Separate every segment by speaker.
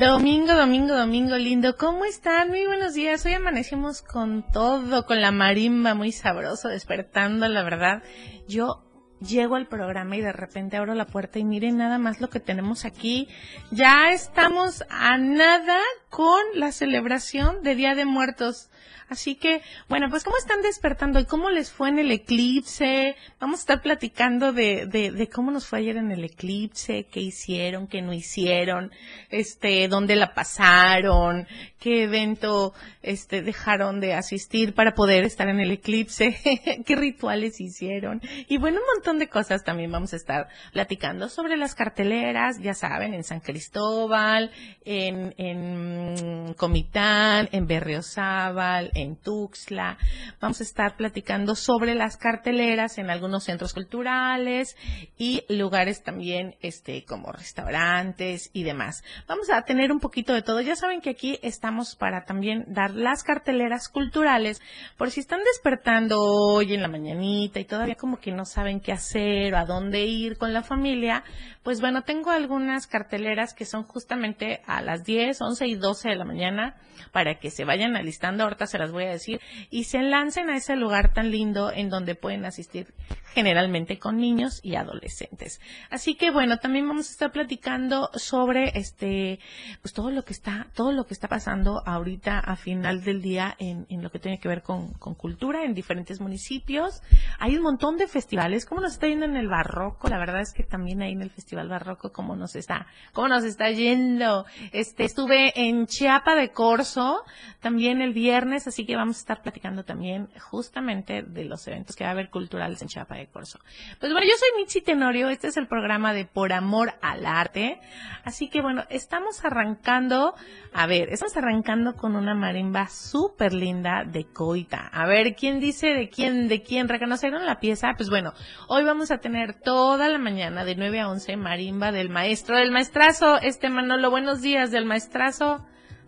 Speaker 1: Domingo, domingo, domingo lindo. ¿Cómo están? Muy buenos días. Hoy amanecimos con todo, con la marimba muy sabroso, despertando, la verdad. Yo llego al programa y de repente abro la puerta y miren nada más lo que tenemos aquí. Ya estamos a nada con la celebración de Día de Muertos. Así que, bueno, pues ¿cómo están despertando y cómo les fue en el eclipse? Vamos a estar platicando de, de, de cómo nos fue ayer en el eclipse, qué hicieron, qué no hicieron, este, dónde la pasaron, qué evento, este, dejaron de asistir para poder estar en el eclipse, qué rituales hicieron. Y bueno, un montón de cosas también vamos a estar platicando sobre las carteleras, ya saben, en San Cristóbal, en, en Comitán, en Berriozábal, en Tuxtla. Vamos a estar platicando sobre las carteleras en algunos centros culturales y lugares también, este, como restaurantes y demás. Vamos a tener un poquito de todo. Ya saben que aquí estamos para también dar las carteleras culturales por si están despertando hoy en la mañanita y todavía como que no saben qué hacer o a dónde ir con la familia. Pues bueno, tengo algunas carteleras que son justamente a las 10, 11 y 12 de la mañana para que se vayan alistando. Ahorita se las voy a decir, y se lancen a ese lugar tan lindo en donde pueden asistir generalmente con niños y adolescentes. Así que bueno, también vamos a estar platicando sobre este, pues todo lo que está, todo lo que está pasando ahorita a final del día en, lo que tiene que ver con, cultura en diferentes municipios. Hay un montón de festivales, ¿cómo nos está yendo en el barroco? La verdad es que también ahí en el Festival Barroco, ¿cómo nos está, cómo nos está yendo? Este, estuve en Chiapa de Corso, también el viernes, así que vamos a estar platicando también justamente de los eventos que va a haber culturales en Chiapa de. Pues bueno, yo soy Michi Tenorio, este es el programa de Por Amor al Arte, así que bueno, estamos arrancando, a ver, estamos arrancando con una marimba súper linda de Coita. A ver, ¿quién dice de quién, de quién reconocieron la pieza? Pues bueno, hoy vamos a tener toda la mañana de 9 a 11 marimba del maestro, del maestrazo, este Manolo, buenos días del maestrazo.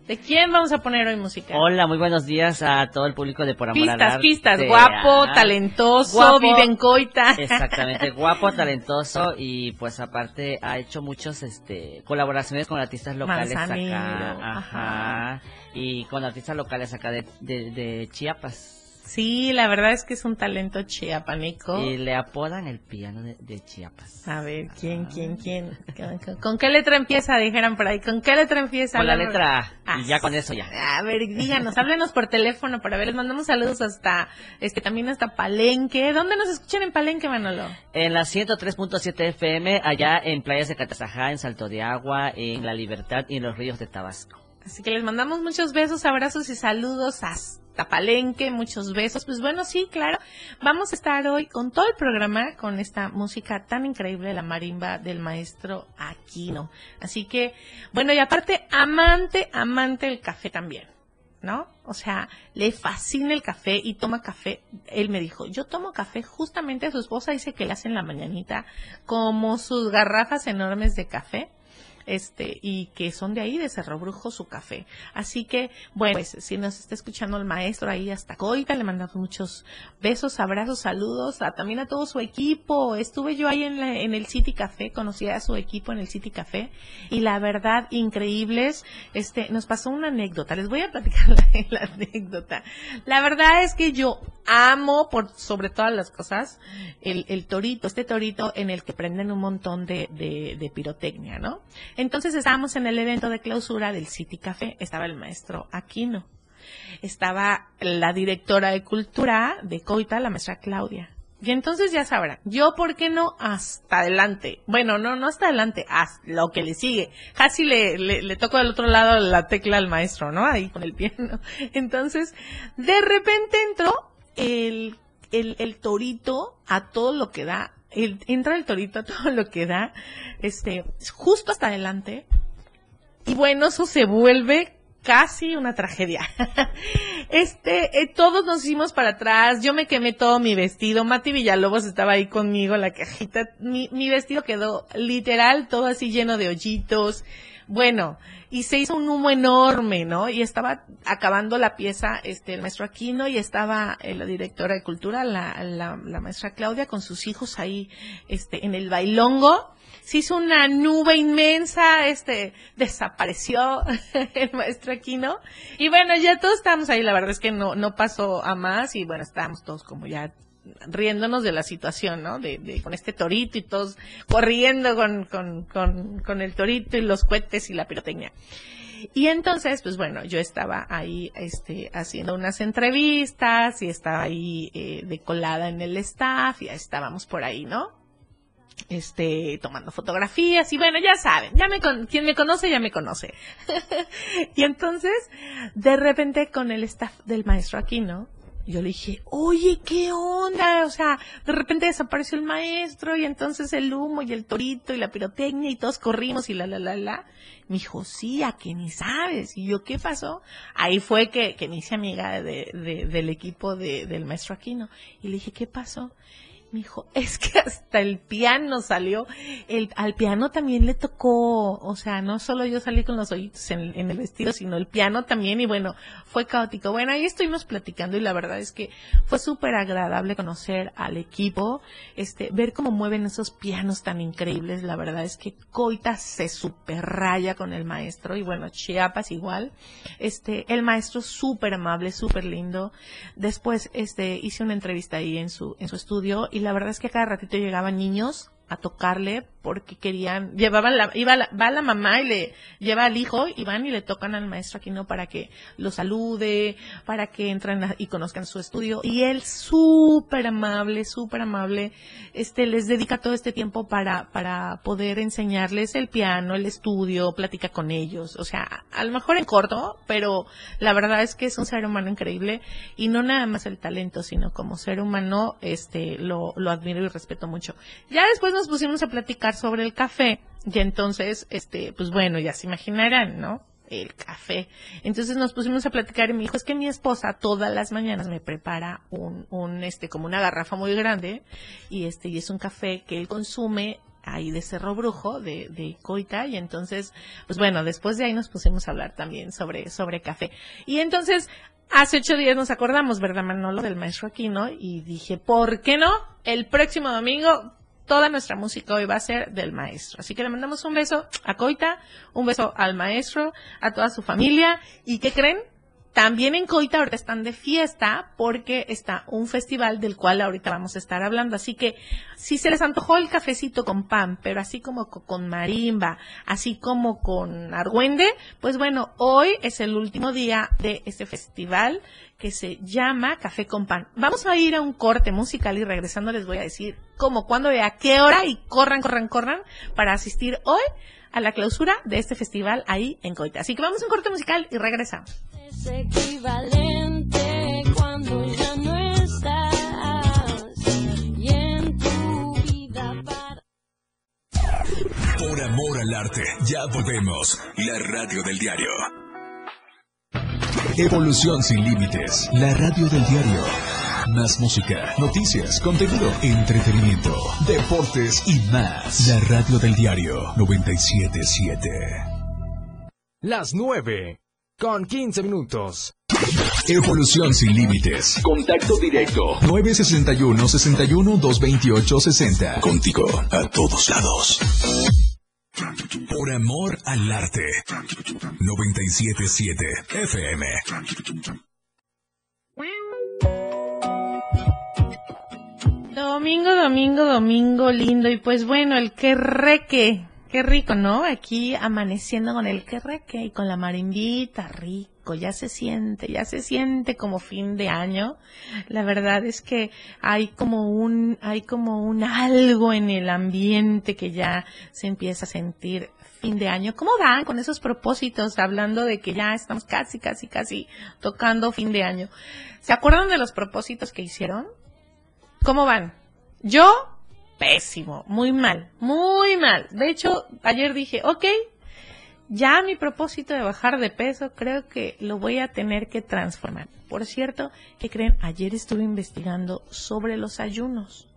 Speaker 1: ¿De quién vamos a poner hoy música?
Speaker 2: Hola, muy buenos días a todo el público de Por Amor
Speaker 1: pistas,
Speaker 2: al Arte.
Speaker 1: Pistas, guapo, talentoso,
Speaker 2: Guapo.
Speaker 1: vive en Coita.
Speaker 2: Exactamente, guapo, talentoso y pues aparte ha hecho muchos este colaboraciones con artistas locales
Speaker 1: Manzanero,
Speaker 2: acá. Ajá. Y con artistas locales acá de, de, de Chiapas.
Speaker 1: Sí, la verdad es que es un talento chiapaneco.
Speaker 2: Y le apodan el piano de, de Chiapas.
Speaker 1: A ver, ¿quién, quién, quién? ¿Con, con- con qué letra empieza? Dijeran por ahí. ¿Con qué letra empieza?
Speaker 2: Con la letra A.
Speaker 1: Ah,
Speaker 2: Y ya con eso ya.
Speaker 1: A ver, díganos, háblenos por teléfono para ver, les mandamos saludos hasta, este, también hasta Palenque. ¿Dónde nos escuchan en Palenque, Manolo?
Speaker 2: En la 103.7 FM, allá en Playas de Catazajá, en Salto de Agua, en La Libertad y en los ríos de Tabasco.
Speaker 1: Así que les mandamos muchos besos, abrazos y saludos hasta Palenque, muchos besos. Pues bueno, sí, claro, vamos a estar hoy con todo el programa con esta música tan increíble, la marimba del maestro Aquino. Así que, bueno, y aparte, amante, amante del café también. ¿No? O sea, le fascina el café y toma café. Él me dijo, yo tomo café justamente, su esposa dice que le hacen la mañanita como sus garrafas enormes de café este y que son de ahí de Cerro Brujo su café. Así que, bueno, pues si nos está escuchando el maestro ahí hasta Coita, le mandamos muchos besos, abrazos, saludos, a, también a todo su equipo. Estuve yo ahí en, la- en el City Café, conocí a su equipo en el City Café y la verdad, increíbles. Este, nos pasó una anécdota, les voy a platicar la, anécdota. La verdad es que yo amo por sobre todas las cosas el, el torito, este torito en el que prenden un montón de, de pirotecnia, ¿no? Entonces estábamos en el evento de clausura del City Café, estaba el maestro Aquino, estaba la directora de cultura de Coita, la maestra Claudia. Y entonces ya sabrán, yo por qué no hasta adelante. Bueno, no, no hasta adelante, hasta lo que le sigue. Casi le, le, le toco del otro lado la tecla al maestro, ¿no? Ahí con el piano. Entonces, de repente entró el, el, el torito a todo lo que da. Entra el torito a todo lo que da, este, justo hasta adelante. Y bueno, eso se vuelve casi una tragedia. este, eh, todos nos hicimos para atrás, yo me quemé todo mi vestido, Mati Villalobos estaba ahí conmigo, la cajita, mi, mi vestido quedó literal todo así lleno de hoyitos, bueno, y se hizo un humo enorme, ¿no? Y estaba acabando la pieza, este, el maestro Aquino y estaba eh, la directora de cultura, la, la, la maestra Claudia con sus hijos ahí, este, en el bailongo se hizo una nube inmensa, este, desapareció el maestro Aquino. Y bueno, ya todos estábamos ahí, la verdad es que no, no pasó a más y bueno, estábamos todos como ya riéndonos de la situación, ¿no? De, de, con este torito y todos corriendo con, con, con, con el torito y los cohetes y la pirotecnia. Y entonces, pues bueno, yo estaba ahí, este, haciendo unas entrevistas y estaba ahí eh, de colada en el staff, y estábamos por ahí, ¿no? este, tomando fotografías y bueno, ya saben, ya me con, quien me conoce ya me conoce. y entonces, de repente con el staff del maestro Aquino, yo le dije, oye, ¿qué onda? O sea, de repente desapareció el maestro y entonces el humo y el torito y la pirotecnia y todos corrimos y la, la, la, la. Me dijo, sí, a que ni sabes. Y yo, ¿qué pasó? Ahí fue que, que me hice amiga de, de, del equipo de, del maestro Aquino. Y le dije, ¿qué pasó? Me es que hasta el piano salió. El, al piano también le tocó, o sea, no solo yo salí con los ojitos en, en, el vestido, sino el piano también, y bueno, fue caótico. Bueno, ahí estuvimos platicando y la verdad es que fue súper agradable conocer al equipo, este, ver cómo mueven esos pianos tan increíbles. La verdad es que Coita se super raya con el maestro, y bueno, Chiapas igual. Este, el maestro súper amable, súper lindo. Después, este, hice una entrevista ahí en su, en su estudio, y la verdad es que cada ratito llegaban niños a tocarle porque querían, llevaban la, iba la, va la mamá y le lleva al hijo y van y le tocan al maestro Aquino para que lo salude, para que entren y conozcan su estudio. Y él súper amable, súper amable, este, les dedica todo este tiempo para, para poder enseñarles el piano, el estudio, platica con ellos. O sea, a lo mejor en corto, pero la verdad es que es un ser humano increíble y no nada más el talento, sino como ser humano, este, lo, lo admiro y respeto mucho. Ya después nos pusimos a platicar sobre el café y entonces, este, pues bueno, ya se imaginarán, ¿no? El café. Entonces nos pusimos a platicar y me dijo, es que mi esposa todas las mañanas me prepara un, un, este, como una garrafa muy grande y este, y es un café que él consume ahí de Cerro Brujo, de, de Coita, y entonces, pues bueno, después de ahí nos pusimos a hablar también sobre, sobre café. Y entonces, hace ocho días nos acordamos, ¿verdad, Manolo, del maestro Aquino? Y dije, ¿por qué no? El próximo domingo toda nuestra música hoy va a ser del maestro. Así que le mandamos un beso a Coita, un beso al maestro, a toda su familia. ¿Y qué creen? También en Coita ahorita están de fiesta porque está un festival del cual ahorita vamos a estar hablando. Así que si se les antojó el cafecito con pan, pero así como con marimba, así como con argüende, pues bueno, hoy es el último día de este festival que se llama Café con Pan. Vamos a ir a un corte musical y regresando les voy a decir cómo, cuándo y a qué hora y corran, corran, corran para asistir hoy a la clausura de este festival ahí en Coita. Así que vamos a un corte musical y regresamos.
Speaker 3: Es equivalente cuando ya no estás y en tu vida para...
Speaker 4: Por amor al arte, ya volvemos. La radio del diario. Evolución sin límites. La radio del diario. Más música, noticias, contenido, entretenimiento, deportes y más. La radio del diario 977.
Speaker 5: Las 9 con 15 minutos.
Speaker 4: Evolución sin límites. Contacto directo. 961 61 228 60. Contigo a todos lados. Por amor al arte. 977 FM.
Speaker 1: Domingo, domingo, domingo lindo. Y pues bueno, el que reque. Qué rico, ¿no? Aquí amaneciendo con el que reque y con la marimbita, ya se siente, ya se siente como fin de año. La verdad es que hay como un, hay como un algo en el ambiente que ya se empieza a sentir fin de año. ¿Cómo van con esos propósitos hablando de que ya estamos casi, casi, casi tocando fin de año? ¿Se acuerdan de los propósitos que hicieron? ¿Cómo van? Yo pésimo, muy mal, muy mal. De hecho, ayer dije, ok, ya mi propósito de bajar de peso creo que lo voy a tener que transformar. Por cierto, ¿qué creen? Ayer estuve investigando sobre los ayunos.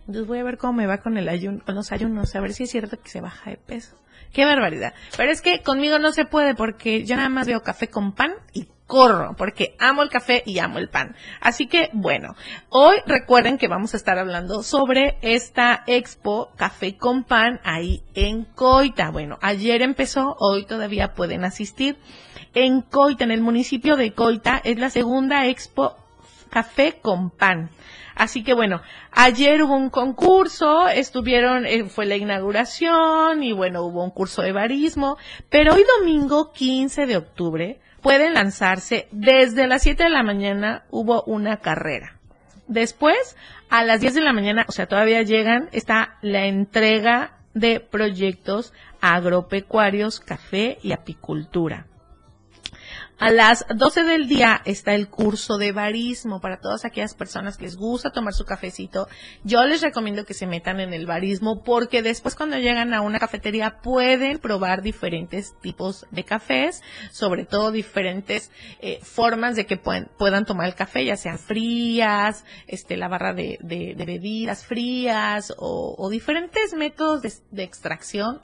Speaker 1: Entonces voy a ver cómo me va con el ayuno, con los ayunos, a ver si es cierto que se baja de peso. Qué barbaridad. Pero es que conmigo no se puede porque yo nada más veo café con pan y corro porque amo el café y amo el pan. Así que bueno, hoy recuerden que vamos a estar hablando sobre esta expo café con pan ahí en Coita. Bueno, ayer empezó, hoy todavía pueden asistir. En Coita, en el municipio de Coita, es la segunda expo café con pan. Así que bueno, ayer hubo un concurso, estuvieron, eh, fue la inauguración y bueno, hubo un curso de barismo, pero hoy domingo 15 de octubre pueden lanzarse desde las 7 de la mañana hubo una carrera. Después, a las 10 de la mañana, o sea, todavía llegan, está la entrega de proyectos agropecuarios, café y apicultura. A las 12 del día está el curso de barismo para todas aquellas personas que les gusta tomar su cafecito. Yo les recomiendo que se metan en el barismo porque después cuando llegan a una cafetería pueden probar diferentes tipos de cafés, sobre todo diferentes eh, formas de que puedan tomar el café, ya sean frías, este, la barra de, de- de bebidas frías o, o diferentes métodos de, de extracción,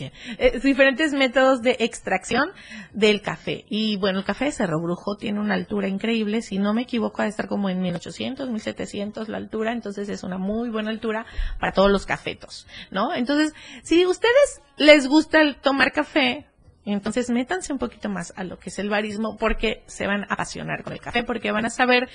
Speaker 1: eh, diferentes métodos de extracción del café. Y bueno, el café de Cerro Brujo tiene una altura increíble, si no me equivoco, ha de estar como en 1800, 1700 la altura, entonces es una muy buena altura para todos los cafetos, ¿no? Entonces, si ustedes les gusta el tomar café, entonces métanse un poquito más a lo que es el barismo porque se van a apasionar con el café, porque van a saber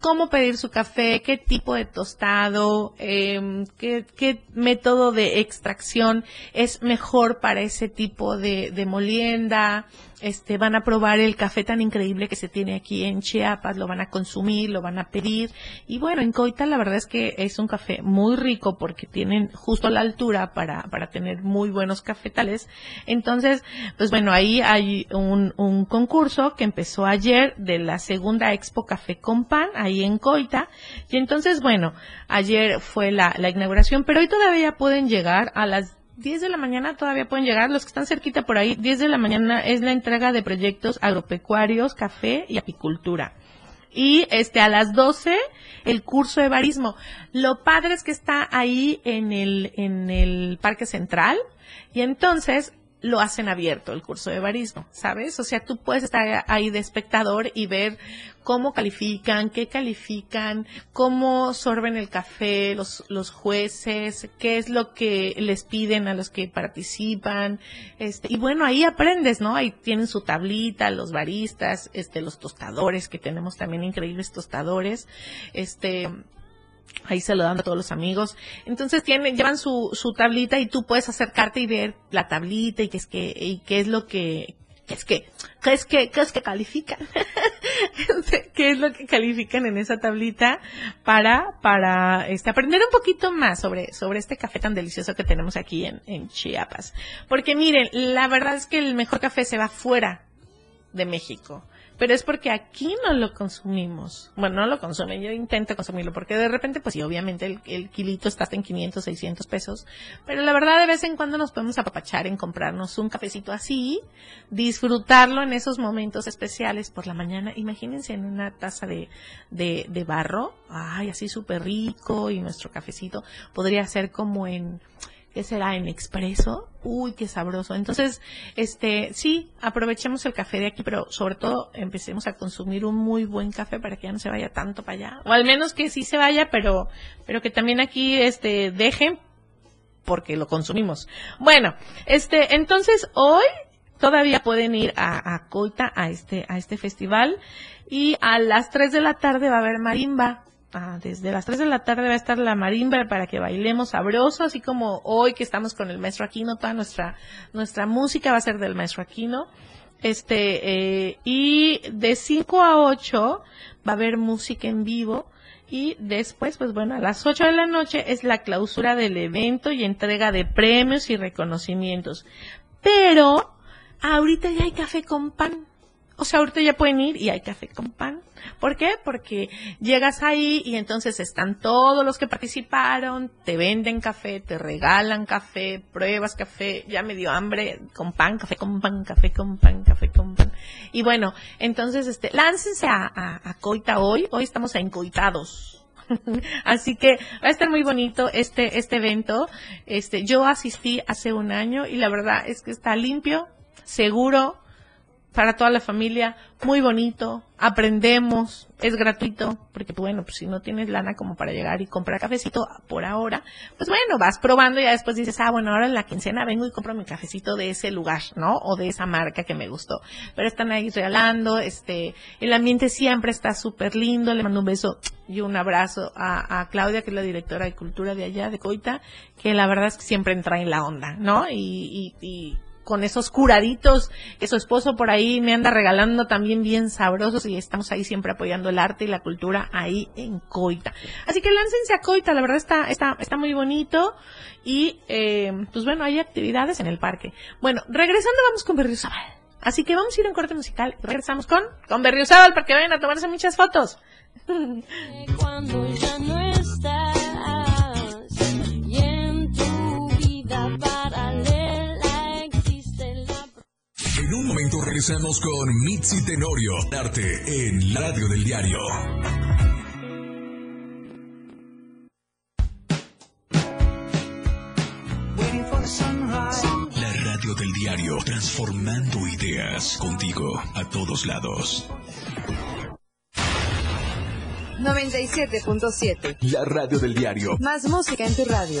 Speaker 1: cómo pedir su café, qué tipo de tostado, em, qué, método de extracción es mejor para ese tipo de molienda. Este, van a probar el café tan increíble que se tiene aquí en Chiapas, lo van a consumir, lo van a pedir. Y bueno, en Coita la verdad es que es un café muy rico porque tienen justo la altura para, para tener muy buenos cafetales. Entonces, pues bueno, ahí hay un, un concurso que empezó ayer de la segunda Expo Café con Pan, ahí en Coita. Y entonces, bueno, ayer fue la, la inauguración, pero hoy todavía pueden llegar a las 10 de la mañana todavía pueden llegar, los que están cerquita por ahí, 10 de la mañana es la entrega de proyectos agropecuarios, café y apicultura. Y este a las 12 el curso de barismo. Lo padre es que está ahí en el en el Parque Central y entonces lo hacen abierto el curso de barismo, ¿sabes? O sea, tú puedes estar ahí de espectador y ver cómo califican, qué califican, cómo sorben el café los, los jueces, qué es lo que les piden a los que participan, este, y bueno, ahí aprendes, ¿no? Ahí tienen su tablita, los baristas, este, los tostadores, que tenemos también increíbles tostadores, este, ahí se lo dan a todos los amigos. Entonces tienen, llevan su, su tablita y tú puedes acercarte y ver la tablita y qué es que, y qué es lo que, qué es que, qué es que, qué es que califican. qué es lo que califican en esa tablita para, para, este, aprender un poquito más sobre, sobre este café tan delicioso que tenemos aquí en, en Chiapas. Porque miren, la verdad es que el mejor café se va fuera de México. Pero es porque aquí no lo consumimos. Bueno, no lo consumen, yo intento consumirlo porque de repente, pues sí, obviamente el, el kilito está hasta en 500, 600 pesos. Pero la verdad, de vez en cuando nos podemos apapachar en comprarnos un cafecito así, disfrutarlo en esos momentos especiales por la mañana. Imagínense en una taza de, de, de barro, ay, así súper rico y nuestro cafecito podría ser como en, ¿qué será? En expreso. Uy, qué sabroso. Entonces, este, sí, aprovechemos el café de aquí, pero sobre todo empecemos a consumir un muy buen café para que ya no se vaya tanto para allá. O al menos que sí se vaya, pero, pero que también aquí, este, dejen porque lo consumimos. Bueno, este, entonces hoy todavía pueden ir a, a Coita a este, a este festival y a las 3 de la tarde va a haber marimba. Ah, desde las 3 de la tarde va a estar la marimba para que bailemos sabroso, así como hoy que estamos con el maestro Aquino, toda nuestra, nuestra música va a ser del maestro Aquino. Este, eh, y de 5 a 8 va a haber música en vivo. Y después, pues bueno, a las 8 de la noche es la clausura del evento y entrega de premios y reconocimientos. Pero ahorita ya hay café con pan. O sea, ahorita ya pueden ir y hay café con pan. ¿Por qué? Porque llegas ahí y entonces están todos los que participaron, te venden café, te regalan café, pruebas café, ya me dio hambre con pan, café con pan, café con pan, café con pan. Y bueno, entonces, este, láncense a, Coita hoy. Hoy estamos encoitados. Así que va a estar muy bonito este, este evento. Este, yo asistí hace un año y la verdad es que está limpio, seguro, para toda la familia, muy bonito, aprendemos, es gratuito, porque bueno, pues si no tienes lana como para llegar y comprar cafecito por ahora, pues bueno, vas probando y ya después dices, ah, bueno, ahora en la quincena vengo y compro mi cafecito de ese lugar, ¿no? O de esa marca que me gustó. Pero están ahí regalando, este, el ambiente siempre está súper lindo, le mando un beso y un abrazo a, a Claudia, que es la directora de cultura de allá, de Coita, que la verdad es que siempre entra en la onda, ¿no? Y, y, y con esos curaditos que su esposo por ahí me anda regalando también bien sabrosos y estamos ahí siempre apoyando el arte y la cultura ahí en Coita. Así que láncense a Coita, la verdad está, está, está muy bonito y eh, pues bueno, hay actividades en el parque. Bueno, regresando vamos con Berriozábal. Así que vamos a ir a un corte musical y regresamos con, con Berriozábal para que vayan a tomarse muchas fotos.
Speaker 3: Cuando ya no estás En
Speaker 4: un momento regresamos con Mitzi Tenorio, arte en la radio del diario. La radio del diario, transformando ideas contigo a todos lados.
Speaker 6: 97.7.
Speaker 4: La radio del diario,
Speaker 6: Más música en tu radio.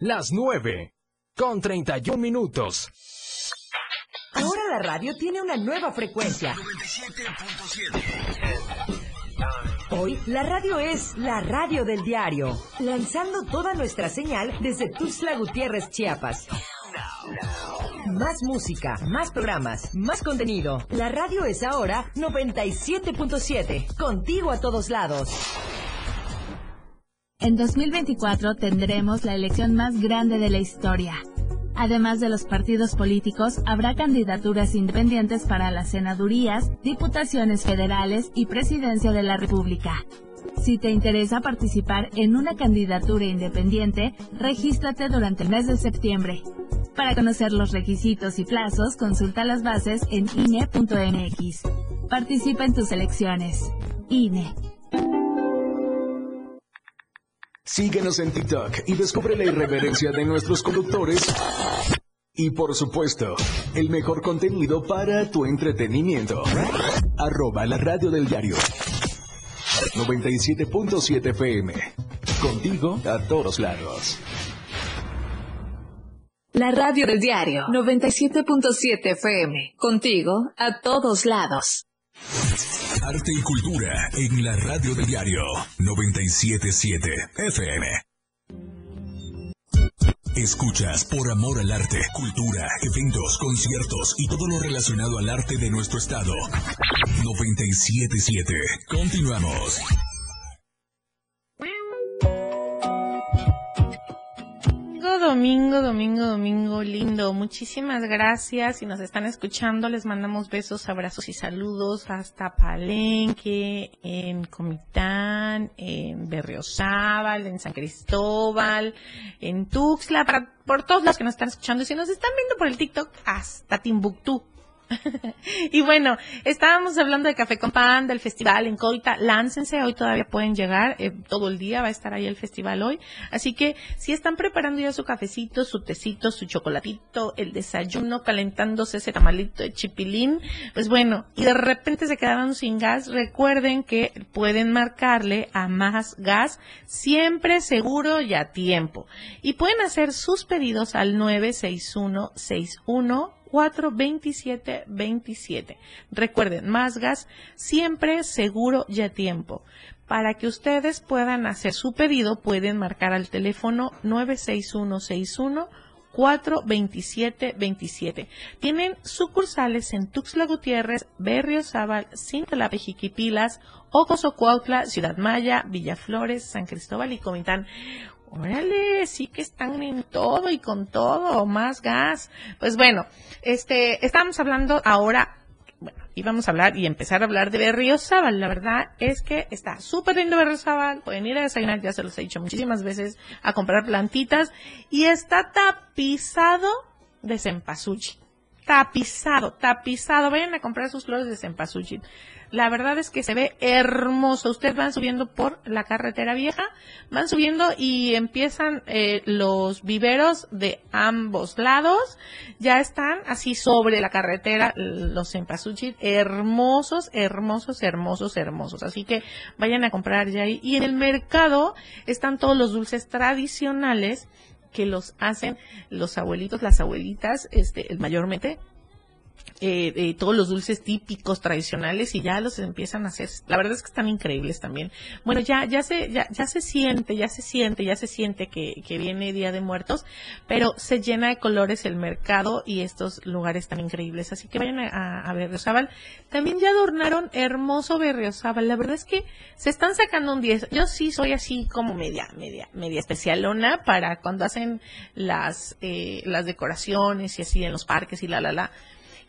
Speaker 5: Las 9. Con 31 minutos.
Speaker 7: Ahora la radio tiene una nueva frecuencia. Hoy la radio es la radio del diario, lanzando toda nuestra señal desde Tuxtla Gutiérrez, Chiapas. Más música, más programas, más contenido. La radio es ahora 97.7, contigo a todos lados.
Speaker 8: En 2024 tendremos la elección más grande de la historia. Además de los partidos políticos, habrá candidaturas independientes para las senadurías, diputaciones federales y presidencia de la República. Si te interesa participar en una candidatura independiente, regístrate durante el mes de septiembre. Para conocer los requisitos y plazos, consulta las bases en INE.mx. Participa en tus elecciones. INE.
Speaker 4: Síguenos en TikTok y descubre la irreverencia de nuestros conductores. Y por supuesto, el mejor contenido para tu entretenimiento. Arroba la radio del diario. 97.7 FM. Contigo a todos lados.
Speaker 9: La radio del diario 97.7 FM. Contigo a todos lados.
Speaker 4: Arte y cultura en la radio del diario 977 FM. Escuchas por amor al arte, cultura, eventos, conciertos y todo lo relacionado al arte de nuestro estado. 977. Continuamos.
Speaker 1: Domingo, domingo, domingo, lindo. Muchísimas gracias. Si nos están escuchando, les mandamos besos, abrazos y saludos hasta Palenque, en Comitán, en Berriozábal, en San Cristóbal, en Tuxtla, para, por todos los que nos están escuchando. Y si nos están viendo por el TikTok, hasta Timbuktu. y bueno, estábamos hablando de Café con Pan, del festival en Coita. Láncense, hoy todavía pueden llegar, eh, todo el día va a estar ahí el festival hoy. Así que si están preparando ya su cafecito, su tecito, su chocolatito, el desayuno, calentándose ese tamalito de chipilín, pues bueno, y de repente se quedaron sin gas, recuerden que pueden marcarle a más gas, siempre seguro y a tiempo. Y pueden hacer sus pedidos al 961 61 427-27. Recuerden, más gas siempre seguro y a tiempo. Para que ustedes puedan hacer su pedido, pueden marcar al teléfono 96161 42727. Tienen sucursales en Tuxtla Gutiérrez, Berriozábal, Cintalapa, Jiquipilas, Ocosocuautla, Ciudad Maya, Villaflores, San Cristóbal y Comitán. Órale, sí que están en todo y con todo, más gas. Pues bueno, este, estamos hablando ahora bueno, íbamos a hablar y empezar a hablar de Berriozábal. La verdad es que está súper lindo Berriozábal. Pueden ir a desayunar, ya se los he dicho muchísimas veces, a comprar plantitas. Y está tapizado de cempasúchil. Tapizado, tapizado. Vayan a comprar sus flores de cempasúchil. La verdad es que se ve hermoso. Ustedes van subiendo por la carretera vieja, van subiendo y empiezan eh, los viveros de ambos lados. Ya están así sobre la carretera los cempasúchil, hermosos, hermosos, hermosos, hermosos. Así que vayan a comprar ya ahí. Y en el mercado están todos los dulces tradicionales que los hacen los abuelitos, las abuelitas, este, mayormente eh, todos los dulces típicos tradicionales y ya los empiezan a hacer. La verdad es que están increíbles también. Bueno, ya ya se ya, ya se siente, ya se siente, ya se siente que, que viene Día de Muertos, pero se llena de colores el mercado y estos lugares tan increíbles. Así que vayan a, a Berriozábal. También ya adornaron hermoso Berriozábal. La verdad es que se están sacando un 10. Yo sí soy así como media media media especialona para cuando hacen las eh, las decoraciones y así en los parques y la la la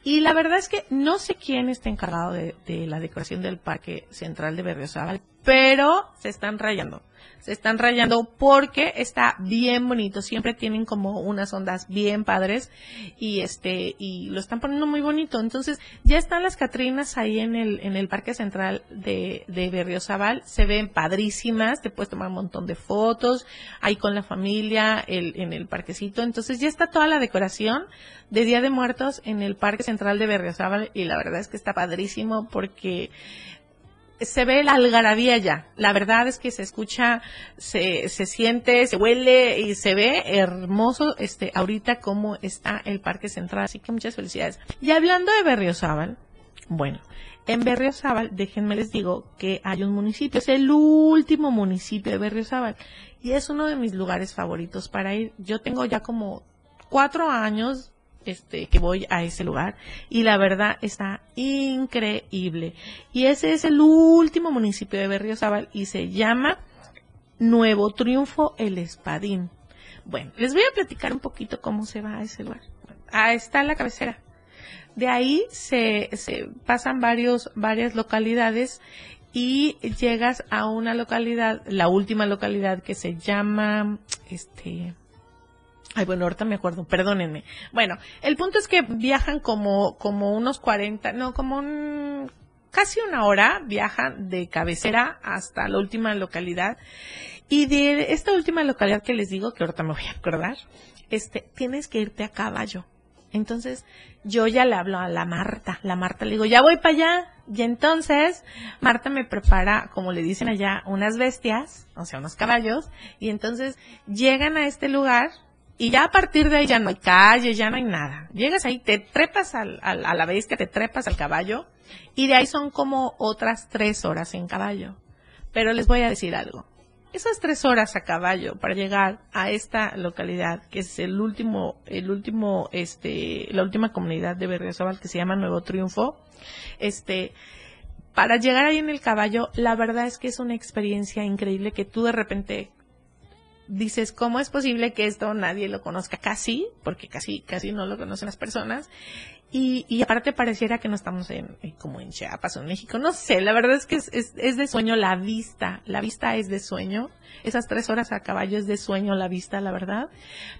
Speaker 1: y la verdad es que no sé quién está encargado de, de la decoración del Parque Central de Berriozábal, pero se están rayando. Se están rayando porque está bien bonito. Siempre tienen como unas ondas bien padres y este y lo están poniendo muy bonito. Entonces ya están las Catrinas ahí en el en el Parque Central de, de Berriozábal. Se ven padrísimas. Te puedes tomar un montón de fotos ahí con la familia el, en el parquecito. Entonces ya está toda la decoración de Día de Muertos en el Parque Central de Berriozábal y la verdad es que está padrísimo porque se ve la algarabía ya. La verdad es que se escucha, se, se siente, se huele y se ve hermoso este ahorita cómo está el Parque Central. Así que muchas felicidades. Y hablando de Berriozábal, bueno, en Berriozábal, déjenme les digo que hay un municipio, es el último municipio de Berriozábal y es uno de mis lugares favoritos para ir. Yo tengo ya como cuatro años este, que voy a ese lugar y la verdad está increíble. Y ese es el último municipio de Berriozábal y se llama Nuevo Triunfo El Espadín. Bueno, les voy a platicar un poquito cómo se va a ese lugar. Ahí está la cabecera. De ahí se, se pasan varios, varias localidades y llegas a una localidad, la última localidad que se llama, este, Ay, bueno, ahorita me acuerdo, perdónenme. Bueno, el punto es que viajan como, como unos 40, no, como un, casi una hora viajan de cabecera hasta la última localidad. Y de esta última localidad que les digo, que ahorita me voy a acordar, este, tienes que irte a caballo. Entonces, yo ya le hablo a la Marta. La Marta le digo, ya voy para allá. Y entonces, Marta me prepara, como le dicen allá, unas bestias, o sea, unos caballos. Y entonces, llegan a este lugar, y ya a partir de ahí ya no hay calle, ya no hay nada. Llegas ahí, te trepas al, al, a la bestia, te trepas al caballo y de ahí son como otras tres horas en caballo. Pero les voy a decir algo. Esas tres horas a caballo para llegar a esta localidad, que es el último, el último, este, la última comunidad de Berriozábal que se llama Nuevo Triunfo, este, para llegar ahí en el caballo, la verdad es que es una experiencia increíble que tú de repente dices, ¿cómo es posible que esto nadie lo conozca? Casi, porque casi, casi no lo conocen las personas. Y, y aparte pareciera que no estamos en, como en Chiapas o en México. No sé, la verdad es que es, es, de sueño la vista. La vista es de sueño. Esas tres horas a caballo es de sueño la vista, la verdad.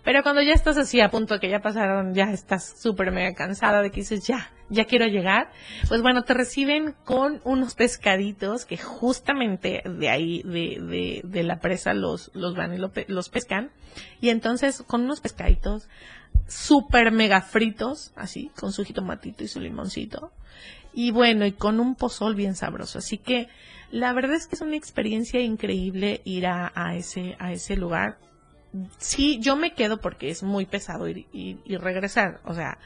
Speaker 1: Pero cuando ya estás así a punto que ya pasaron, ya estás súper mega cansada de que dices, ya, ya quiero llegar. Pues bueno, te reciben con unos pescaditos que justamente de ahí, de, de, de la presa los, los van y lo, los pescan. Y entonces con unos pescaditos super mega fritos, así, con su jitomatito y su limoncito. Y bueno, y con un pozol bien sabroso. Así que la verdad es que es una experiencia increíble ir a, ese, a ese lugar. Sí, yo me quedo porque es muy pesado ir y regresar. O sea,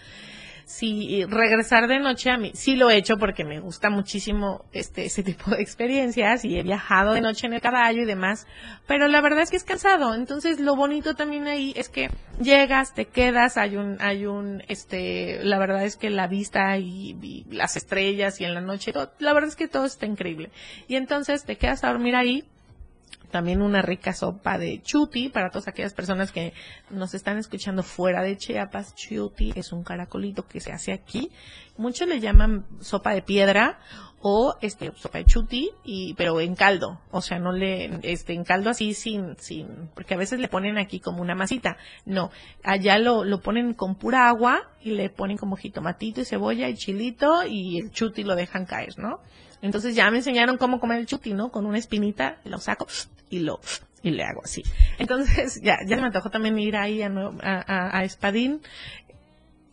Speaker 1: si regresar de noche a mí, sí lo he hecho porque me gusta muchísimo este ese tipo de experiencias y he viajado de noche en el caballo y demás, pero la verdad es que es cansado, entonces lo bonito también ahí es que llegas, te quedas, hay un hay un este la verdad es que la vista y, y las estrellas y en la noche, todo- la verdad es que todo está increíble. Y entonces te quedas a dormir ahí también una rica sopa de chuti para todas aquellas personas que nos están escuchando fuera de Chiapas. Chuti es un caracolito que se hace aquí. Muchos le llaman sopa de piedra o este sopa de chuti y pero en caldo, o sea, no le este en caldo así sin sin porque a veces le ponen aquí como una masita. No, allá lo lo ponen con pura agua y le ponen como jitomatito y cebolla y chilito y el chuti lo dejan caer, ¿no? Entonces ya me enseñaron cómo comer el chuti, ¿no? Con una espinita, lo saco y lo y le hago así. Entonces ya ya me antojó también ir ahí a, a- a Espadín.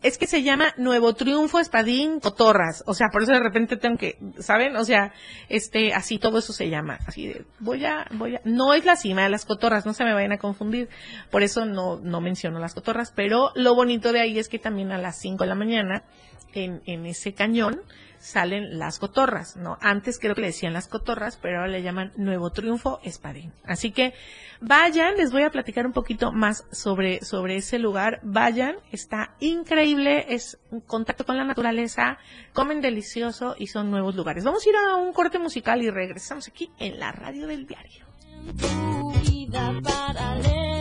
Speaker 1: Es que se llama Nuevo Triunfo Espadín Cotorras, o sea, por eso de repente tengo que, ¿saben? O sea, este, así todo eso se llama, así de, voy a, voy a, no es la cima de las cotorras, no se me vayan a confundir, por eso no, no menciono las cotorras, pero lo bonito de ahí es que también a las 5 de la mañana, en, en ese cañón, salen las cotorras, ¿no? Antes creo que le decían las cotorras, pero ahora le llaman Nuevo Triunfo Espadín. Así que vayan, les voy a platicar un poquito más sobre, sobre ese lugar. Vayan, está increíble, es un contacto con la naturaleza, comen delicioso y son nuevos lugares. Vamos a ir a un corte musical y regresamos aquí en la radio del diario.
Speaker 3: tu vida paralela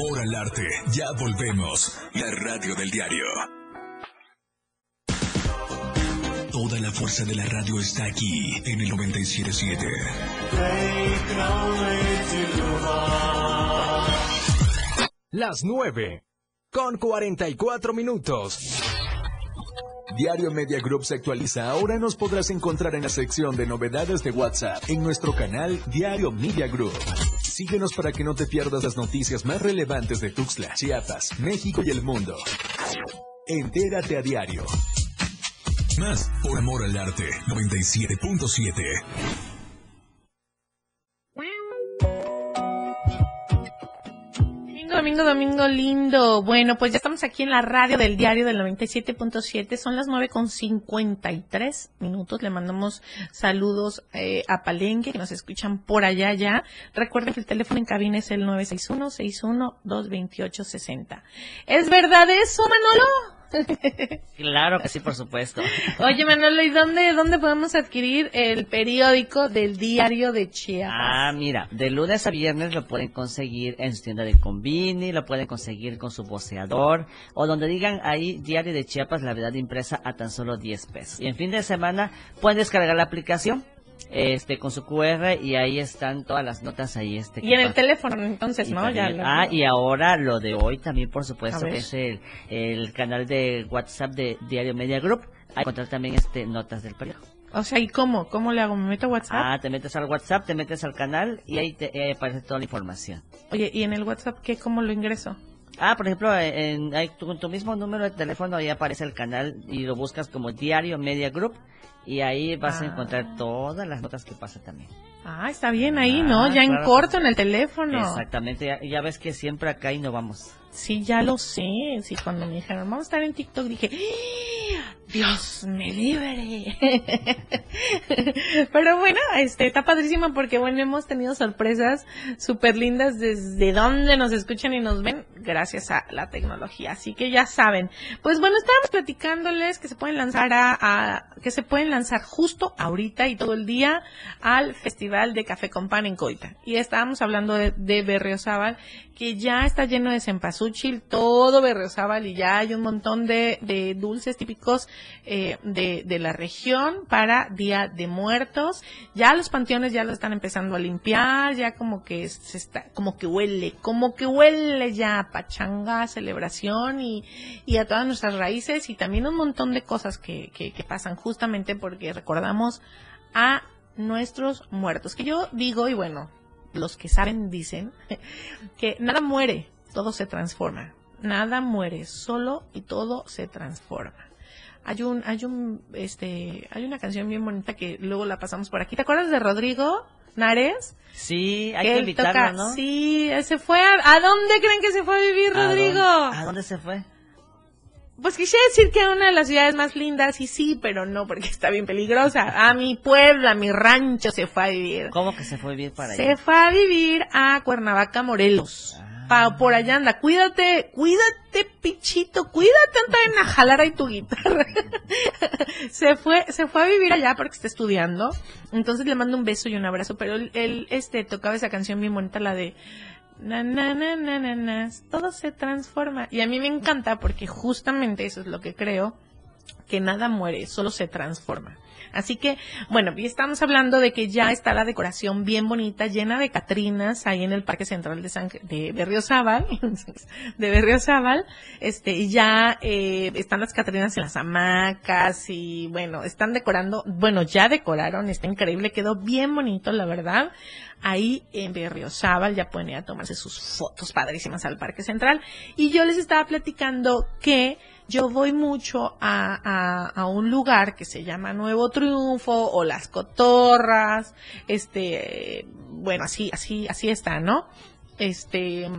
Speaker 4: amor al arte, ya volvemos. La radio del diario. Toda la fuerza de la radio está aquí en el 977.
Speaker 5: Las 9. Con 44 minutos.
Speaker 4: Diario Media Group se actualiza. Ahora nos podrás encontrar en la sección de novedades de WhatsApp en nuestro canal Diario Media Group. Síguenos para que no te pierdas las noticias más relevantes de Tuxtla, Chiapas, México y el mundo. Entérate a diario. Más por amor al arte 97.7.
Speaker 1: Domingo, domingo, lindo. Bueno, pues ya estamos aquí en la radio del diario del 97.7. Son las 9 con 53 minutos. Le mandamos saludos eh, a Palenque, que nos escuchan por allá ya. Recuerden que el teléfono en cabina es el 961-61-228-60. ¿Es verdad eso, Manolo?
Speaker 2: Claro que sí, por supuesto.
Speaker 1: Oye, Manolo, ¿y dónde, dónde podemos adquirir el periódico del diario de Chiapas?
Speaker 2: Ah, mira, de lunes a viernes lo pueden conseguir en su tienda de Convini, lo pueden conseguir con su voceador, o donde digan ahí Diario de Chiapas, la verdad impresa a tan solo 10 pesos. Y en fin de semana pueden descargar la aplicación este con su QR y ahí están todas las notas ahí este
Speaker 1: y en el teléfono, entonces,
Speaker 2: y
Speaker 1: ¿no?
Speaker 2: también-
Speaker 1: Ya lo-
Speaker 2: ah, y ahora lo de hoy también, por supuesto, que es el, el canal de WhatsApp de Diario Media Group. Ahí encontrar también este notas del periódico.
Speaker 1: O sea, ¿y cómo? ¿Cómo le hago? ¿Me meto a WhatsApp?
Speaker 2: Ah, te metes al WhatsApp, te metes al canal y ahí te ahí aparece toda la información.
Speaker 1: Oye, ¿y en el WhatsApp qué? ¿Cómo lo ingreso?
Speaker 2: Ah, por ejemplo, en, tu, con tu mismo número de teléfono ahí aparece el canal y lo buscas como Diario Media Group y ahí vas a
Speaker 1: Ah.
Speaker 2: encontrar todas las notas que pasan también.
Speaker 1: Ah, está bien ahí,
Speaker 2: Ah,
Speaker 1: ¿no? Ya en corto en el teléfono.
Speaker 2: Exactamente, ya, ya ves que siempre acá innovamos.
Speaker 1: Sí, ya lo sé. Sí, cuando me dijeron, vamos a estar en TikTok, dije, ¡Ah! Dios me libre. Pero bueno, este, está padrísimo porque, bueno, hemos tenido sorpresas súper lindas desde donde nos escuchan y nos ven gracias a la tecnología. Así que ya saben. Pues bueno, estábamos platicándoles que se pueden lanzar a, que se pueden lanzar justo ahorita y todo el día al Festival de Café con Pan en Coita. Y estábamos hablando de, de Berriozábal, que ya está lleno de cempasúchil, todo Berriozábal y ya hay un montón de, de dulces típicos eh, de, la región para Día de Muertos. Ya los panteones ya lo están empezando a limpiar, ya como que se está, como que huele, como que huele ya a pachanga, celebración y, y a todas nuestras raíces y también un montón de cosas que, que, que pasan justamente porque recordamos a nuestros muertos. Que yo digo, y bueno, los que saben dicen, que nada muere, todo se transforma. Nada muere, solo y todo se transforma. Hay un, hay un, este, hay una canción bien bonita que luego la pasamos por aquí. ¿Te acuerdas de Rodrigo? Nares.
Speaker 2: Sí, hay
Speaker 1: que
Speaker 2: que invitarlo,
Speaker 1: toca-
Speaker 2: ¿no?
Speaker 1: Sí, se fue. A, ¿A dónde creen que se fue a vivir,
Speaker 2: ¿A
Speaker 1: Rodrigo?
Speaker 2: dónde- ¿A dónde se fue?
Speaker 1: Pues quisiera decir que a una de las ciudades más lindas, y sí, pero no, porque está bien peligrosa. A mi pueblo, a mi rancho se fue a vivir.
Speaker 2: ¿Cómo que se fue a vivir para
Speaker 1: Se
Speaker 2: allá?
Speaker 1: fue a vivir a Cuernavaca, Morelos.
Speaker 2: Ah.
Speaker 1: Pa, por allá anda. Cuídate, cuídate, pichito, cuídate, anda en a jalar ahí tu guitarra. se fue, se fue a vivir allá porque está estudiando. Entonces le mando un beso y un abrazo. Pero él, él, este, tocaba esa canción bien bonita, la de na, na, na, na, na, na, todo se transforma. Y a mí me encanta porque justamente eso es lo que creo que nada muere, solo se transforma. Así que, bueno, estamos hablando de que ya está la decoración bien bonita, llena de catrinas ahí en el Parque Central de San, de Berriozábal, de Berriozábal, este, ya eh, están las catrinas en las hamacas y bueno, están decorando, bueno, ya decoraron, está increíble, quedó bien bonito, la verdad. Ahí en Berriozábal ya pueden ir a tomarse sus fotos padrísimas al Parque Central. Y yo les estaba platicando que yo voy mucho a, a, un lugar que se llama Nuevo Triunfo o Las Cotorras, este, bueno, así, así, así está, ¿no? Este,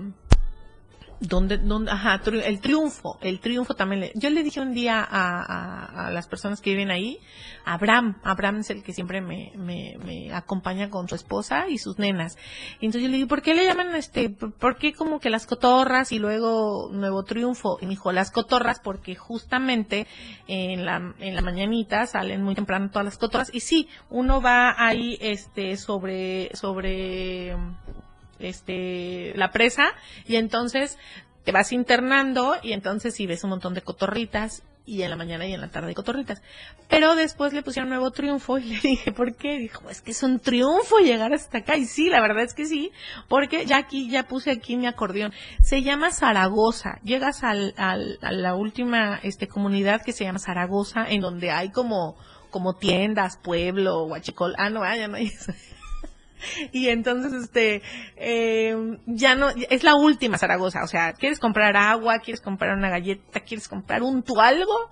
Speaker 1: donde, donde, ajá, el triunfo, el triunfo también. le- yo le dije un día a, a, a las personas que viven ahí, Abraham, Abraham es el que siempre me, me, me acompaña con su esposa y sus nenas. Y entonces yo le dije, ¿por qué le llaman este, por qué como que las cotorras y luego Nuevo Triunfo? Y me dijo, las cotorras porque justamente en la, en la mañanita salen muy temprano todas las cotorras. Y sí, uno va ahí, este, sobre, sobre, este, la presa y entonces te vas internando y entonces sí ves un montón de cotorritas y en la mañana y en la tarde cotorritas. Pero después le pusieron nuevo triunfo y le dije, ¿por qué? Dijo, es que es un triunfo llegar hasta acá. Y sí, la verdad es que sí, porque ya aquí, ya puse aquí mi acordeón. Se llama Zaragoza. Llegas al, al, a la última este, comunidad que se llama Zaragoza, en donde hay como, como tiendas, pueblo, huachicol. Ah, no, ah, ya no hay eso. Y entonces, este, eh, ya no, es la última Zaragoza. O sea, ¿quieres comprar agua? ¿Quieres comprar una galleta? ¿Quieres comprar un tu algo?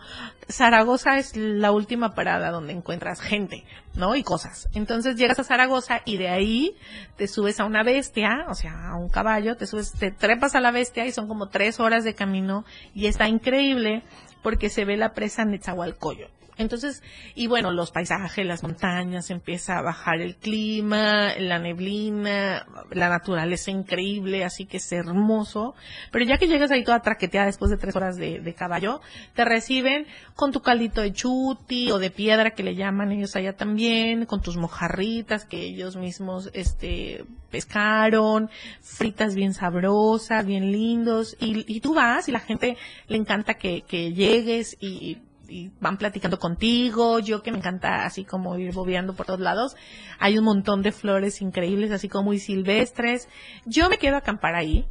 Speaker 1: Zaragoza es la última parada donde encuentras gente, ¿no? Y cosas. Entonces llegas a Zaragoza y de ahí te subes a una bestia, o sea, a un caballo, te subes, te trepas a la bestia y son como tres horas de camino y está increíble porque se ve la presa Netzahualcoyo. Entonces, y bueno, los paisajes, las montañas, empieza a bajar el clima, la neblina, la naturaleza increíble, así que es hermoso. Pero ya que llegas ahí toda traqueteada después de tres horas de, caballo, te reciben con tu caldito de chuti o de piedra que le llaman ellos allá también, con tus mojarritas que ellos mismos, este, pescaron, fritas bien sabrosas, bien lindos, y, y tú vas y la gente le encanta que, que llegues y, y van platicando contigo, yo que me encanta así como ir bobeando por todos lados, hay un montón de flores increíbles, así como muy silvestres, yo me quedo a acampar ahí,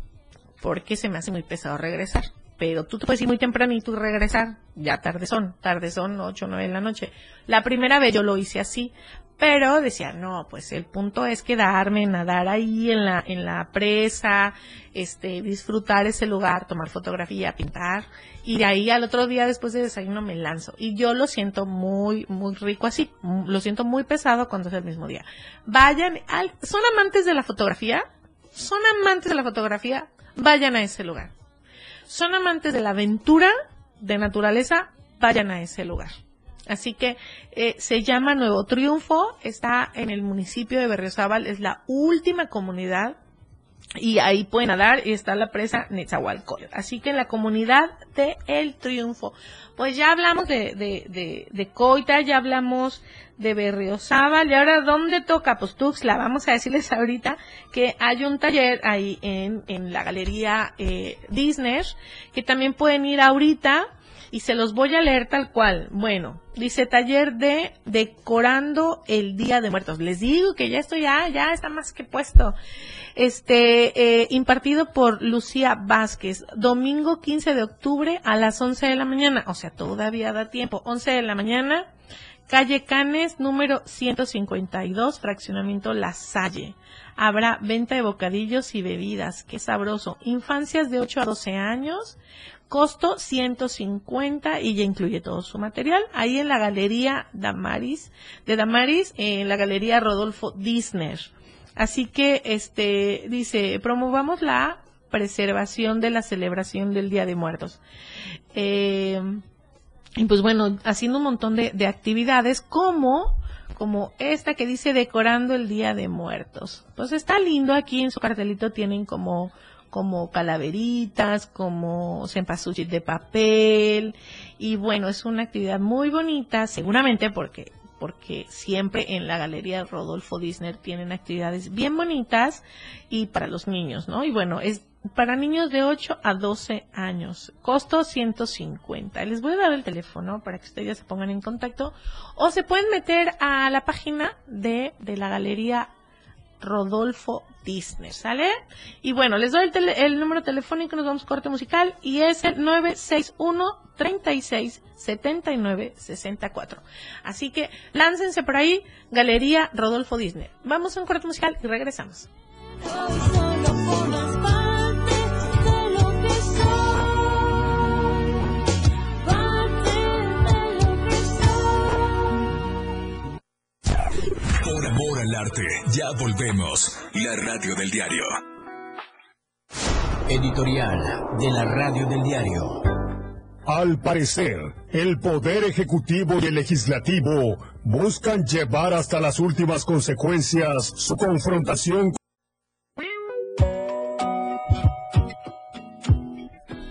Speaker 1: porque se me hace muy pesado regresar, pero tú te puedes ir muy tempranito y regresar, ya tarde son, tarde son, ocho o nueve de la noche, la primera vez yo lo hice así, pero decía, no, pues el punto es quedarme, nadar ahí en la, en la presa, este, disfrutar ese lugar, tomar fotografía, pintar, y de ahí al otro día después de desayuno me lanzo. Y yo lo siento muy, muy rico así, m- lo siento muy pesado cuando es el mismo día. Vayan, al, son amantes de la fotografía, son amantes de la fotografía, vayan a ese lugar. Son amantes de la aventura, de naturaleza, vayan a ese lugar. Así que eh, se llama Nuevo Triunfo, está en el municipio de Berriozábal, es la última comunidad y ahí pueden nadar y está la presa Netzahualcoyotl. Así que la comunidad de El Triunfo, pues ya hablamos de, de, de, de Coita, ya hablamos de Berriozábal y ahora ¿dónde toca? Pues Tuxtla, vamos a decirles ahorita que hay un taller ahí en, en la galería eh, Disney que también pueden ir ahorita y se los voy a leer tal cual. Bueno, dice taller de decorando el Día de Muertos. Les digo que ya esto ya, ya está más que puesto. Este, eh, impartido por Lucía Vázquez, domingo 15 de octubre a las 11 de la mañana. O sea, todavía da tiempo. 11 de la mañana, calle Canes, número 152, fraccionamiento La Salle. Habrá venta de bocadillos y bebidas. Qué sabroso. Infancias de 8 a 12 años. Costo 150 y ya incluye todo su material. Ahí en la galería Damaris, de Damaris, en la galería Rodolfo Disner. Así que, este, dice, promovamos la preservación de la celebración del Día de Muertos. Eh, y pues bueno, haciendo un montón de, de actividades como como esta que dice decorando el Día de Muertos. Pues está lindo aquí en su cartelito tienen como como calaveritas, como cempasúchil de papel y bueno, es una actividad muy bonita, seguramente porque porque siempre en la galería Rodolfo Disney tienen actividades bien bonitas y para los niños, ¿no? Y bueno, es para niños de 8 a 12 años. Costo 150. Les voy a dar el teléfono para que ustedes ya se pongan en contacto. O se pueden meter a la página de, de la galería Rodolfo Disney, ¿sale? Y bueno, les doy el, tele- el número telefónico, nos vamos a corte musical y es el 961 36 79 64. Así que láncense por ahí, Galería Rodolfo Disney. Vamos a un corte musical y regresamos.
Speaker 4: Amor al arte, ya volvemos. La radio del diario.
Speaker 5: Editorial de la Radio del Diario.
Speaker 10: Al parecer, el Poder Ejecutivo y el Legislativo buscan llevar hasta las últimas consecuencias su confrontación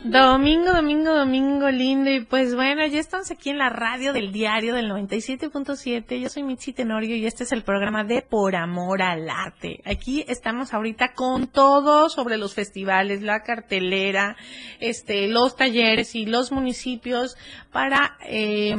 Speaker 1: Domingo, domingo, domingo lindo. Y pues bueno, ya estamos aquí en la radio del diario del 97.7. Yo soy Mitzi Tenorio y este es el programa de Por Amor al Arte. Aquí estamos ahorita con todo sobre los festivales, la cartelera, este, los talleres y los municipios para eh,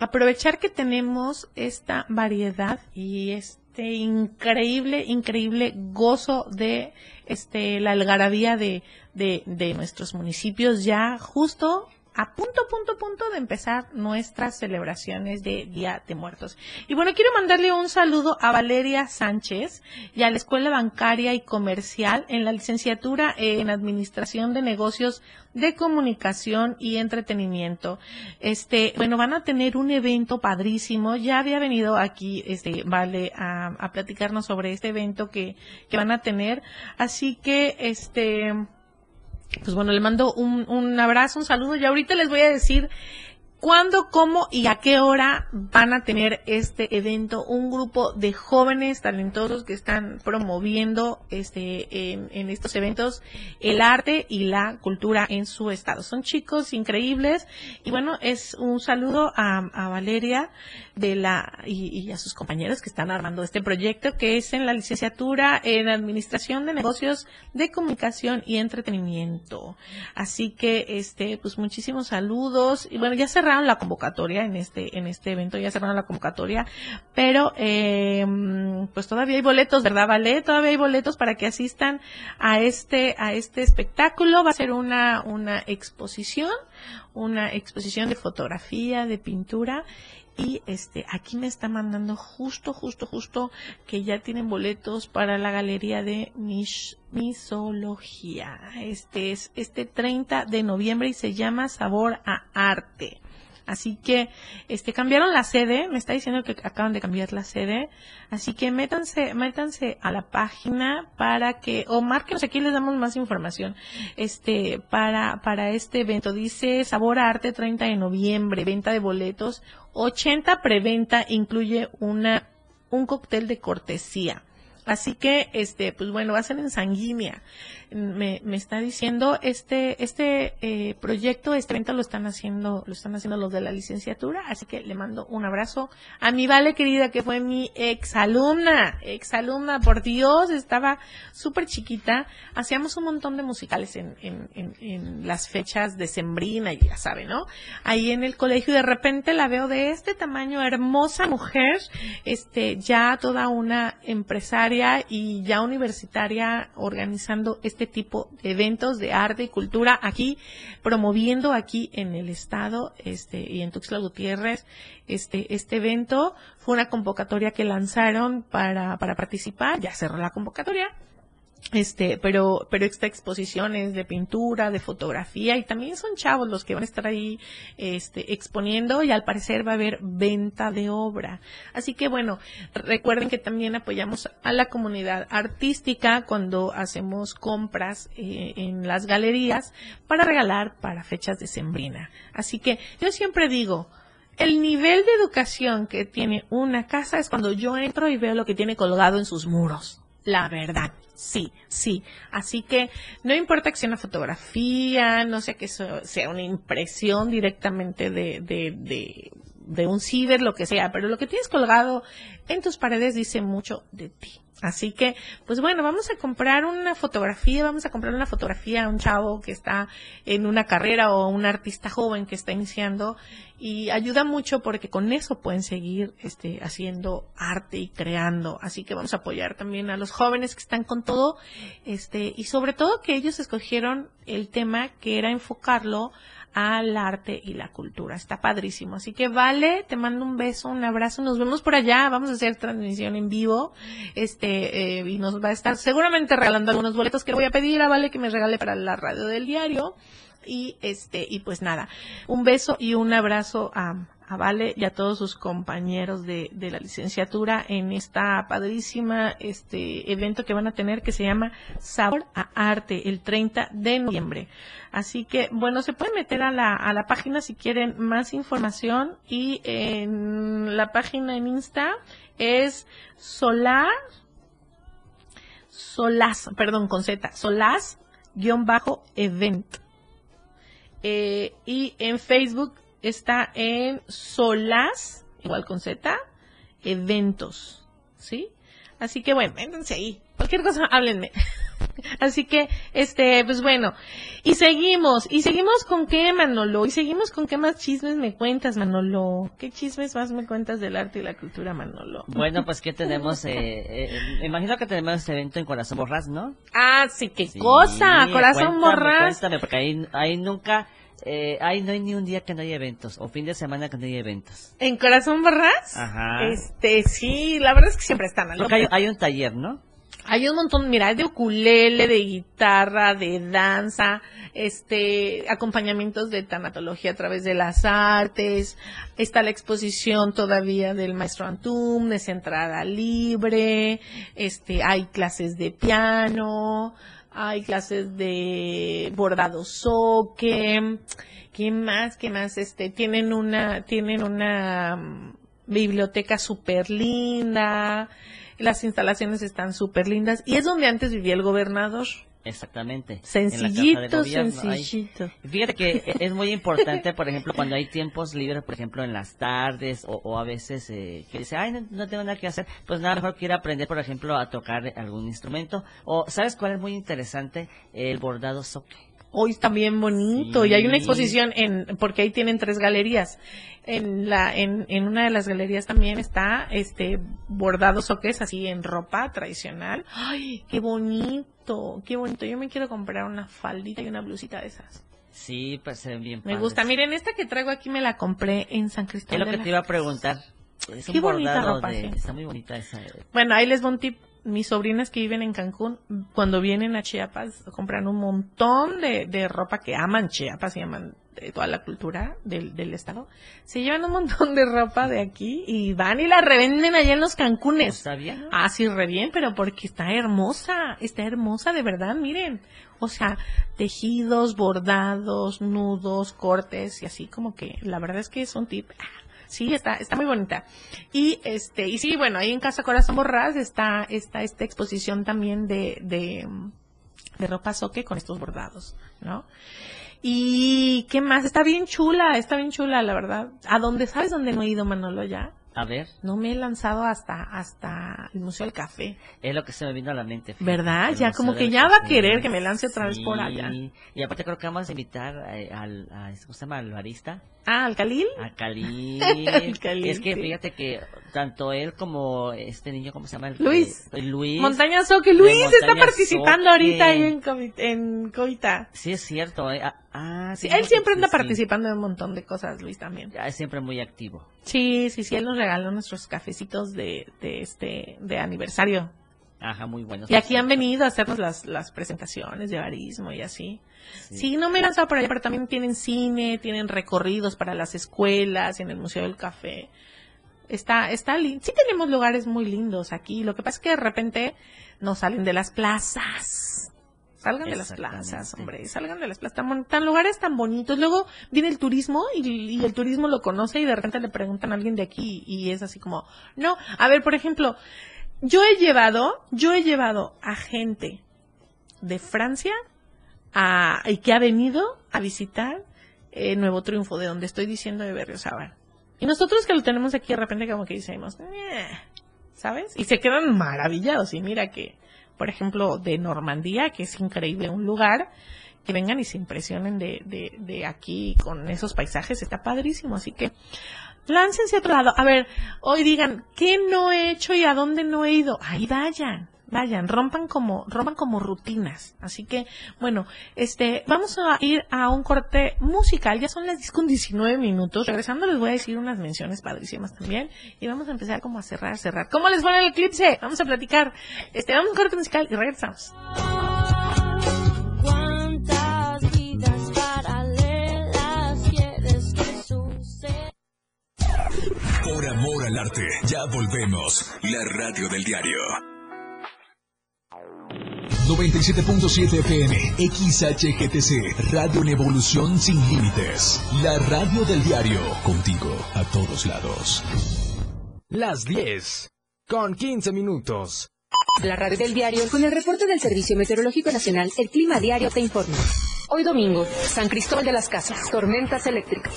Speaker 1: aprovechar que tenemos esta variedad y este increíble, increíble gozo de este la algarabía de, de, de nuestros municipios ya justo a punto, punto, punto de empezar nuestras celebraciones de Día de Muertos. Y bueno, quiero mandarle un saludo a Valeria Sánchez y a la Escuela Bancaria y Comercial en la licenciatura en Administración de Negocios de Comunicación y Entretenimiento. Este, bueno, van a tener un evento padrísimo. Ya había venido aquí, este, Vale, a, a platicarnos sobre este evento que, que van a tener. Así que, este, pues bueno, le mando un, un abrazo, un saludo y ahorita les voy a decir cuándo, cómo y a qué hora van a tener este evento. Un grupo de jóvenes talentosos que están promoviendo este en, estos eventos el arte y la cultura en su estado. Son chicos increíbles y bueno, es un saludo a, a Valeria de la y, y a sus compañeros que están armando este proyecto que es en la licenciatura en Administración de Negocios de Comunicación y Entretenimiento. Así que este pues muchísimos saludos y bueno, ya cerraron la convocatoria en este en este evento, ya cerraron la convocatoria, pero eh, pues todavía hay boletos, ¿verdad, Vale? Todavía hay boletos para que asistan a este a este espectáculo. Va a ser una una exposición, una exposición de fotografía, de pintura y este aquí me está mandando justo justo justo que ya tienen boletos para la galería de Mish, misología este es este 30 de noviembre y se llama sabor a arte Así que, este, cambiaron la sede, me está diciendo que acaban de cambiar la sede, así que métanse, métanse a la página para que, o márquenos aquí les damos más información, este, para, para este evento. Dice Sabor a Arte 30 de noviembre, venta de boletos, 80 preventa, incluye una, un cóctel de cortesía. Así que, este, pues bueno, va a ser en sanguínea. Me, me está diciendo este, este eh, proyecto, este evento lo están haciendo, lo están haciendo los de la licenciatura, así que le mando un abrazo a mi Vale querida, que fue mi ex alumna, ex alumna, por Dios, estaba súper chiquita, hacíamos un montón de musicales en, en, en, en las fechas de Sembrina, ya sabe, ¿no? Ahí en el colegio y de repente la veo de este tamaño, hermosa mujer, este, ya toda una empresaria y ya universitaria organizando este tipo de eventos de arte y cultura aquí, promoviendo aquí en el estado, este, y en Tuxtla Gutiérrez, este, este evento. Fue una convocatoria que lanzaron para, para participar, ya cerró la convocatoria. Este, pero, pero esta exposición es de pintura, de fotografía y también son chavos los que van a estar ahí, este, exponiendo y al parecer va a haber venta de obra. Así que bueno, recuerden que también apoyamos a la comunidad artística cuando hacemos compras eh, en las galerías para regalar para fechas de sembrina. Así que yo siempre digo, el nivel de educación que tiene una casa es cuando yo entro y veo lo que tiene colgado en sus muros. La verdad, sí, sí. Así que no importa que sea una fotografía, no sé que sea una impresión directamente de, de, de, de un ciber, lo que sea, pero lo que tienes colgado en tus paredes dice mucho de ti. Así que, pues bueno, vamos a comprar una fotografía, vamos a comprar una fotografía a un chavo que está en una carrera o un artista joven que está iniciando y ayuda mucho porque con eso pueden seguir este, haciendo arte y creando. Así que vamos a apoyar también a los jóvenes que están con todo este, y sobre todo que ellos escogieron el tema que era enfocarlo al arte y la cultura. Está padrísimo. Así que vale, te mando un beso, un abrazo. Nos vemos por allá. Vamos a hacer transmisión en vivo. Este, eh, y nos va a estar seguramente regalando algunos boletos que voy a pedir a Vale que me regale para la radio del diario. Y este, y pues nada, un beso y un abrazo a, a Vale y a todos sus compañeros de, de la licenciatura en esta padrísima este evento que van a tener que se llama Sabor a Arte el 30 de noviembre. Así que, bueno, se pueden meter a la, a la página si quieren más información y en la página en Insta es Solar, Solas, perdón, con Z, Solas, guion bajo, event. Eh, y en Facebook está en Solas, igual con Z, eventos, ¿sí? Así que bueno, métanse ahí. Cualquier cosa, háblenme. Así que, este, pues bueno. Y seguimos. ¿Y seguimos con qué, Manolo? ¿Y seguimos con qué más chismes me cuentas, Manolo? ¿Qué chismes más me cuentas del arte y la cultura, Manolo?
Speaker 2: Bueno, pues que tenemos, eh, eh, me imagino que tenemos este evento en Corazón Borrás, ¿no?
Speaker 1: Ah, sí, qué
Speaker 2: Sí,
Speaker 1: cosa. Corazón
Speaker 2: cuéntame,
Speaker 1: Borrás.
Speaker 2: Cuéntame, porque ahí, ahí nunca, eh, ahí no hay ni un día que no haya eventos, o fin de semana que no haya eventos.
Speaker 1: ¿En Corazón Borrás?
Speaker 2: Ajá.
Speaker 1: Este, sí, la verdad es que siempre están al
Speaker 2: Porque hay, hay un taller, ¿no?
Speaker 1: Hay un montón, mira, hay de ukulele, de guitarra, de danza, este, acompañamientos de tanatología a través de las artes, está la exposición todavía del maestro Antum, es entrada libre, este, hay clases de piano, hay clases de bordado soque, ¿qué más? ¿Qué más? Este, tienen una, tienen una mm, biblioteca súper linda, las instalaciones están súper lindas y es donde antes vivía el gobernador.
Speaker 2: Exactamente.
Speaker 1: Sencillito, sencillito.
Speaker 2: Fíjate que es muy importante, por ejemplo, cuando hay tiempos libres, por ejemplo, en las tardes o, o a veces eh, que dice, ay, no, no tengo nada que hacer, pues nada mejor quiero aprender, por ejemplo, a tocar algún instrumento. O, ¿sabes cuál es muy interesante? El bordado soque.
Speaker 1: Hoy está bien bonito
Speaker 2: Sí.
Speaker 1: y hay una exposición en porque ahí tienen tres galerías. En la en, en una de las galerías también está este bordado soques así en ropa tradicional. Ay, qué bonito, qué bonito. Yo me quiero comprar una faldita y una blusita de esas.
Speaker 2: Sí, pues se ven bien
Speaker 1: Me
Speaker 2: padres.
Speaker 1: gusta. Miren, esta que traigo aquí me la compré en San
Speaker 2: Es
Speaker 1: Cristóbal.
Speaker 2: lo
Speaker 1: de
Speaker 2: que te iba a preguntar. Es
Speaker 1: Qué
Speaker 2: un
Speaker 1: bonita
Speaker 2: bordado
Speaker 1: ropa,
Speaker 2: de... Está muy bonita esa.
Speaker 1: Bueno, ahí les va un tip. Mis sobrinas que viven en Cancún, cuando vienen a Chiapas, compran un montón de, de ropa que aman Chiapas y aman de toda la cultura del, del estado. Se llevan un montón de ropa de aquí y van y la revenden allá en los Cancunes.
Speaker 2: ¿Está bien?
Speaker 1: Ah, sí, re bien, pero porque está hermosa, está hermosa de verdad, miren. O sea, tejidos, bordados, nudos, cortes y así como que la verdad es que es un tip. Ah, Sí, está, está muy bonita. Y este, y sí, bueno, ahí en Casa Corazón Borrás está, está esta exposición también de, de, de ropa soque con estos bordados, ¿no? Y qué más, está bien chula, está bien chula, la verdad. ¿A dónde sabes dónde no he ido, Manolo, ya?
Speaker 2: A ver,
Speaker 1: No me he lanzado hasta, hasta el Museo del Café.
Speaker 2: es lo que se me vino a la mente. fíjate.
Speaker 1: ¿Verdad?
Speaker 2: El
Speaker 1: Ya
Speaker 2: Museo
Speaker 1: como que ya va a querer que me lance otra vez por allá.
Speaker 2: Y aparte creo que vamos a invitar eh, al, a, ¿cómo se llama? Al barista.
Speaker 1: Ah, ¿al Calil? Al Khalil,
Speaker 2: es que fíjate que tanto él como este niño, ¿cómo se llama? El-
Speaker 1: Luis.
Speaker 2: eh, Luis.
Speaker 1: Montaña Soque. Luis está participando
Speaker 2: Soque.
Speaker 1: ahorita ahí en, en Coita.
Speaker 2: Sí, es cierto. eh. Ah, Ah,
Speaker 1: Sí,
Speaker 2: sí,
Speaker 1: él siempre
Speaker 2: sí,
Speaker 1: anda
Speaker 2: sí.
Speaker 1: participando en un montón de cosas, Luis también.
Speaker 2: Ya, Es siempre muy activo.
Speaker 1: Sí, sí, sí, él nos regaló nuestros cafecitos de, de este, de aniversario.
Speaker 2: Ajá, muy buenos.
Speaker 1: Y aquí han venido a hacernos las, las presentaciones de barismo y así. Sí, no me he lanzado por allá, pero también tienen cine, tienen recorridos para las escuelas, en el Museo del Café. Está, está lindo. Sí tenemos lugares muy lindos aquí. Lo que pasa es que de repente no salen de las plazas. Salgan de las plazas, hombre, salgan de las plazas. Tan, tan lugares tan bonitos. Luego viene el turismo y, y el turismo lo conoce y de repente le preguntan a alguien de aquí y es así como, no, a ver, por ejemplo, yo he llevado, yo he llevado a gente de Francia a, y que ha venido a visitar eh, Nuevo Triunfo, de donde estoy diciendo de Berriozábal. Y nosotros que lo tenemos aquí de repente como que decimos, "Eh", ¿sabes? Y se quedan maravillados. Y mira que, por ejemplo, de Normandía, que es increíble un lugar, que vengan y se impresionen de, de, de aquí con esos paisajes, está padrísimo. Así que láncense a otro lado. A ver, hoy digan, ¿qué no he hecho y a dónde no he ido? Ahí vayan. Vayan, rompan como, rompan como rutinas. Así que, bueno, este, vamos a ir a un corte musical. Ya son las 10 con 19 minutos. Regresando les voy a decir unas menciones padrísimas también. Y vamos a empezar como a cerrar, cerrar. ¿Cómo les va en el eclipse? Vamos a platicar. Este, vamos a un corte musical y regresamos.
Speaker 4: Por amor al arte, ya volvemos. La radio del diario. 97.7 FM, XHGTC, Radio en Evolución Sin Límites. La radio del diario, contigo a todos lados.
Speaker 5: Las 10 con 15 minutos.
Speaker 6: La radio del diario con el reporte del Servicio Meteorológico Nacional, el clima diario te informa. Hoy domingo, San Cristóbal de las Casas, tormentas eléctricas.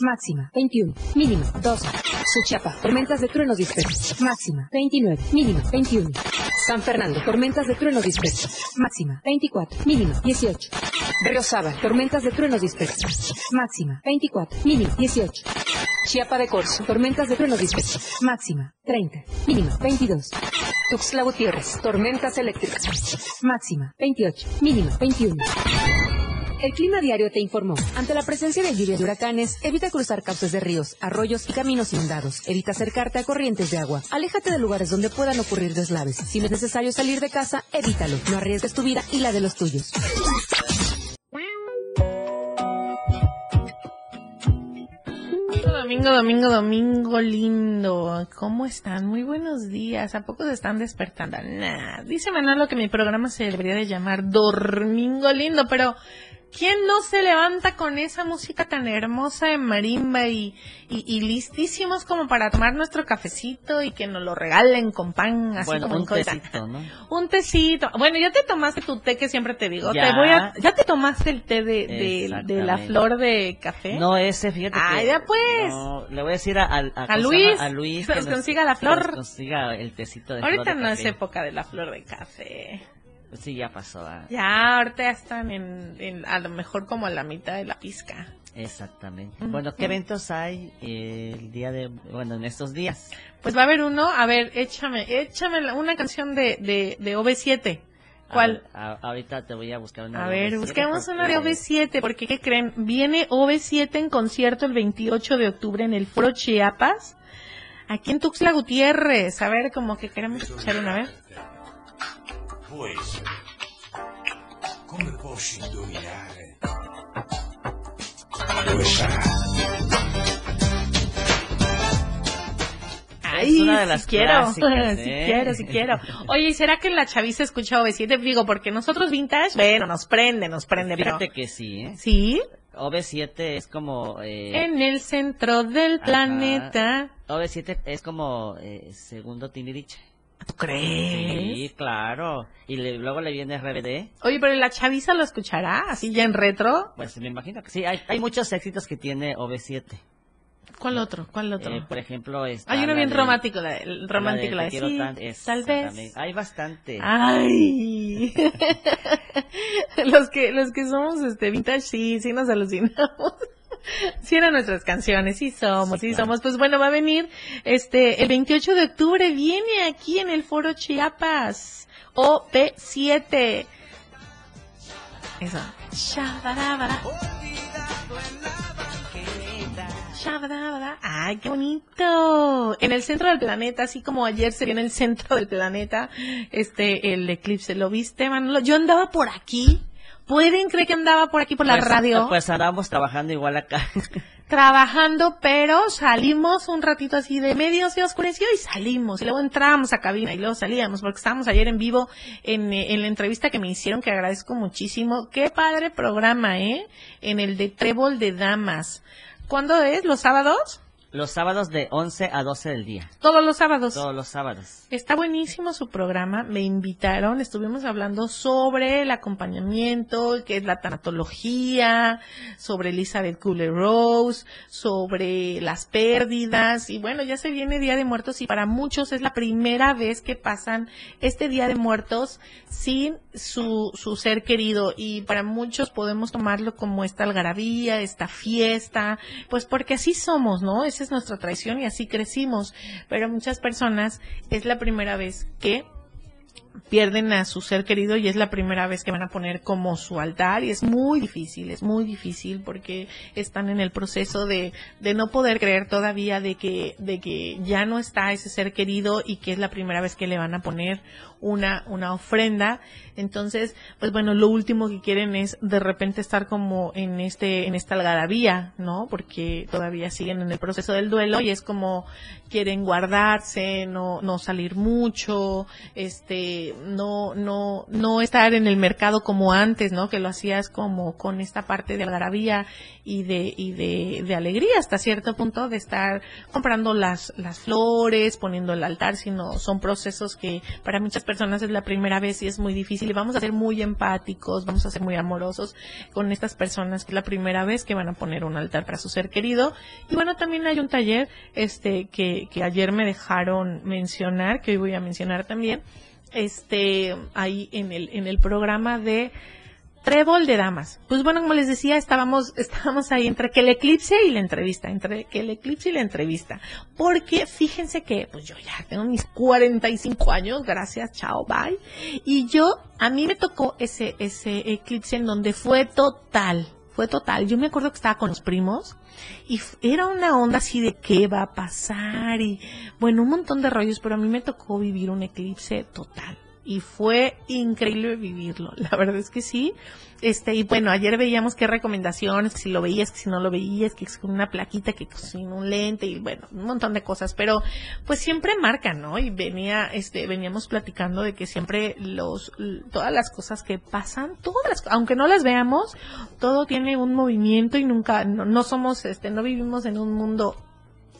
Speaker 6: Máxima, 21. Mínima, 12. Suchiapa, tormentas de truenos dispersos. Máxima, 29. Mínima, 21. San Fernando, tormentas de truenos dispersos. Máxima, 24. Mínima, 18. Berriozábal, tormentas de truenos dispersos. Máxima, 24. Mínima, 18. Chiapa de Corzo, tormentas de truenos dispersos. Máxima, 30. Mínima, 22. Tuxtla Gutiérrez, tormentas eléctricas. Máxima, 28. Mínima, 21. El clima diario te informó. Ante la presencia de lluvia de huracanes, evita cruzar cauces de ríos, arroyos y caminos inundados. Evita acercarte a corrientes de agua. Aléjate de lugares donde puedan ocurrir deslaves. Si es necesario salir de casa, evítalo. No arriesgues tu vida y la de los tuyos.
Speaker 1: Domingo, domingo, domingo lindo. ¿Cómo están? Muy buenos días. ¿A poco se están despertando? Nah. Dice Manolo que mi programa se debería de llamar Domingo lindo, pero ¿quién no se levanta con esa música tan hermosa de marimba y, y, y listísimos como para tomar nuestro cafecito y que nos lo regalen con pan, así
Speaker 2: Bueno,
Speaker 1: como
Speaker 2: un tecito, ¿no?
Speaker 1: Un tecito. Bueno, ya te tomaste tu té que siempre te digo.
Speaker 2: Ya.
Speaker 1: Te voy a, ya te tomaste el té de, de, de la flor de café.
Speaker 2: No, ese, fíjate
Speaker 1: Ay,
Speaker 2: que-
Speaker 1: ya pues.
Speaker 2: no, le voy a decir a, a, a-
Speaker 1: A
Speaker 2: ¿cómo se
Speaker 1: Luis,
Speaker 2: a Luis
Speaker 1: que nos consiga la flor.
Speaker 2: que nos consiga el tecito de
Speaker 1: Ahorita
Speaker 2: flor de
Speaker 1: no es época de la flor de café.
Speaker 2: Sí, ya pasó. ah.
Speaker 1: Ya, ahorita ya están en, en- a lo mejor como a la mitad de la pizca.
Speaker 2: Exactamente.
Speaker 1: Ujú.
Speaker 2: Bueno, ¿qué eventos hay eh, el día de, bueno, en estos días?
Speaker 1: Pues va a haber uno, a ver, échame, échame una canción de, de, de OV7. ¿Cuál?
Speaker 2: A ver, a- ahorita te voy a buscar una.
Speaker 1: A
Speaker 2: de
Speaker 1: ver,
Speaker 2: OV7
Speaker 1: busquemos una de
Speaker 2: porque-
Speaker 1: OV7, porque ¿qué creen? Viene OV7 en concierto el 28 de octubre en el Foro Chiapas, aquí en Tuxtla Gutiérrez. A ver, como que queremos escuchar una vez.
Speaker 11: Pois, come posso indovinare? Dove sarà?
Speaker 1: Ay,
Speaker 2: una de las
Speaker 1: si quiero,
Speaker 2: clásicas,
Speaker 1: si
Speaker 2: ¿eh?
Speaker 1: quiero, si quiero. Oye, ¿y será que la chaviza escucha OV7? Digo, porque nosotros vintage, bueno, nos prende, nos prende, pero...
Speaker 2: Fíjate que sí, ¿eh?
Speaker 1: ¿Sí?
Speaker 2: OV7 es como... Eh,
Speaker 1: En el centro del
Speaker 2: ajá.
Speaker 1: planeta.
Speaker 2: OV7 es como eh, segundo Tiniriche.
Speaker 1: ¿Tú crees?
Speaker 2: Sí, claro. Y le- luego le viene RBD.
Speaker 1: Oye, pero la chaviza lo escuchará, así ya en retro.
Speaker 2: Pues me imagino que sí. Hay, hay muchos éxitos que tiene OV7.
Speaker 1: ¿Cuál otro? ¿Cuál otro?
Speaker 2: Eh, por ejemplo, está
Speaker 1: Hay uno bien
Speaker 2: de-
Speaker 1: romántico, la, el romántico, la de,
Speaker 2: Te quiero
Speaker 1: sí,
Speaker 2: tan-
Speaker 1: tal vez.
Speaker 2: Hay bastante.
Speaker 1: Ay. los que los que somos este vintage sí, sí nos alucinamos. Sí eran nuestras canciones, sí somos, sí, somos. Pues bueno, va a venir este el 28 de octubre viene aquí en el Foro Chiapas. OP7. Eso. ¡Ay, qué bonito! En el centro del planeta, así como ayer se vio en el centro del planeta, este, el eclipse. ¿Lo viste, Manolo? Yo andaba por aquí. ¿Pueden creer que andaba por aquí por la
Speaker 2: Pues,
Speaker 1: radio?
Speaker 2: Pues andábamos trabajando igual acá.
Speaker 1: trabajando, pero salimos un ratito así de medio se oscureció y salimos. Y luego entramos a cabina y luego salíamos porque estábamos ayer en vivo en, en la entrevista que me hicieron, que agradezco muchísimo. Qué padre programa, ¿eh? En el de Trébol de Damas. ¿Cuándo es? ¿Los sábados?
Speaker 2: Los sábados de 11 a 12 del día.
Speaker 1: Todos los sábados.
Speaker 2: Todos los sábados.
Speaker 1: Está buenísimo su programa, me invitaron, estuvimos hablando sobre el acompañamiento, que es la tanatología, sobre Elizabeth Cooler Rose, sobre las pérdidas, y bueno, ya se viene Día de Muertos y para muchos es la primera vez que pasan este Día de Muertos sin su, su ser querido y para muchos podemos tomarlo como esta algarabía, esta fiesta, pues porque así somos, ¿no? Esa es nuestra tradición y así crecimos, pero muchas personas es la primera vez que pierden a su ser querido y es la primera vez que van a poner como su altar y es muy difícil, es muy difícil porque están en el proceso de, de no poder creer todavía de que, de que ya no está ese ser querido y que es la primera vez que le van a poner una, una ofrenda. Entonces, pues bueno, lo último que quieren es de repente estar como en este, en esta algarabía, ¿no? Porque todavía siguen en el proceso del duelo y es como quieren guardarse, no, no salir mucho, este, no, no, no estar en el mercado como antes, ¿no? Que lo hacías como con esta parte de algarabía y de, y de, de alegría hasta cierto punto de estar comprando las, las flores, poniendo el altar, sino son procesos que para muchas personas es la primera vez y es muy difícil y vamos a ser muy empáticos, vamos a ser muy amorosos con estas personas que es la primera vez que van a poner un altar para su ser querido. Y bueno, también hay un taller, este, que, que ayer me dejaron mencionar, que hoy voy a mencionar también, este, ahí en el, en el programa de Trébol de Damas. Pues bueno, como les decía, estábamos, estábamos ahí entre que el eclipse y la entrevista, entre que el eclipse y la entrevista. Porque fíjense que, pues yo ya tengo mis 45 años, gracias, chao, bye. Y yo, a mí me tocó ese, ese eclipse en donde fue total, fue total. Yo me acuerdo que estaba con los primos y era una onda así de qué va a pasar y bueno, un montón de rollos, pero a mí me tocó vivir un eclipse total y fue increíble vivirlo. La verdad es que sí. Este, y bueno, ayer veíamos qué recomendaciones, que si lo veías, que si no lo veías, que con una plaquita, que sin un lente y bueno, un montón de cosas, pero pues siempre marcan, ¿no? Y venía, este, veníamos platicando de que siempre los, todas las cosas que pasan, todas las, aunque no las veamos, todo tiene un movimiento y nunca, no, no somos, este, no vivimos en un mundo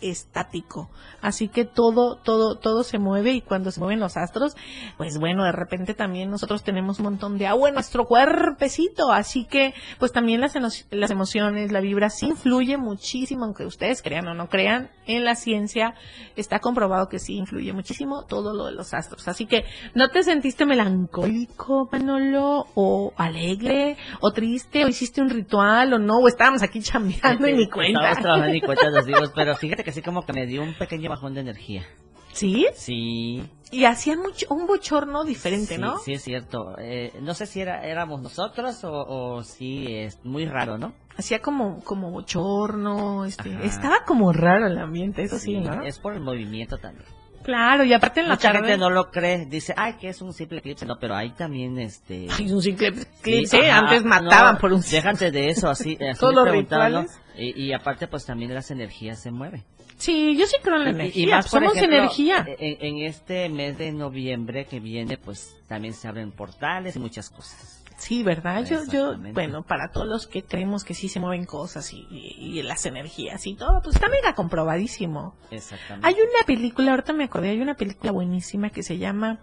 Speaker 1: estático. Así que todo, todo, todo se mueve y cuando se mueven los astros, pues bueno, de repente también nosotros tenemos un montón de agua en nuestro cuerpecito. Así que, pues también las, las emociones, la vibra sí influye muchísimo, aunque ustedes crean o no crean, en la ciencia está comprobado que sí influye muchísimo todo lo de los astros. Así que, ¿no te sentiste melancólico, Manolo? O alegre, o triste, o hiciste un ritual, o no, o estábamos aquí chambeando y ni cuenta.
Speaker 2: Estábamos trabajando y ni cuenta nos dimos, pero fíjate que sí como que me dio un pequeño bajón de energía.
Speaker 1: ¿Sí?
Speaker 2: Sí.
Speaker 1: Y hacía mucho, un bochorno diferente,
Speaker 2: sí,
Speaker 1: ¿no?
Speaker 2: Sí, es cierto. Eh, no sé si era, éramos nosotros o, o si es muy raro, ¿no?
Speaker 1: Hacía como, como bochorno, este, estaba como raro el ambiente, eso sí, ¿no?
Speaker 2: Es por el movimiento también.
Speaker 1: Claro, y aparte en la
Speaker 2: Mucha
Speaker 1: tarde...
Speaker 2: gente no lo cree, dice, ay, que es un simple eclipse, no, pero hay también este...
Speaker 1: Ay, un simple
Speaker 2: Sí,
Speaker 1: eclipse,
Speaker 2: ajá,
Speaker 1: antes mataban
Speaker 2: no,
Speaker 1: por un...
Speaker 2: Déjate de eso, así, así
Speaker 1: Todos los rituales.
Speaker 2: Y, y aparte, pues también las energías se mueven.
Speaker 1: Sí, yo sí creo en la energía,
Speaker 2: y más,
Speaker 1: somos
Speaker 2: ejemplo,
Speaker 1: energía.
Speaker 2: En, en este mes de noviembre que viene, pues también se abren portales y muchas cosas.
Speaker 1: Sí, ¿verdad? Yo, yo, bueno, para todos los que creemos que sí se mueven cosas y, y- y las energías y todo, pues está mega comprobadísimo.
Speaker 2: Exactamente.
Speaker 1: Hay una película, ahorita me acordé, hay una película buenísima que se llama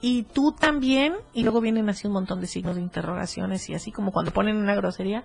Speaker 1: Y tú también, y luego vienen así un montón de signos de interrogaciones y así como cuando ponen una grosería,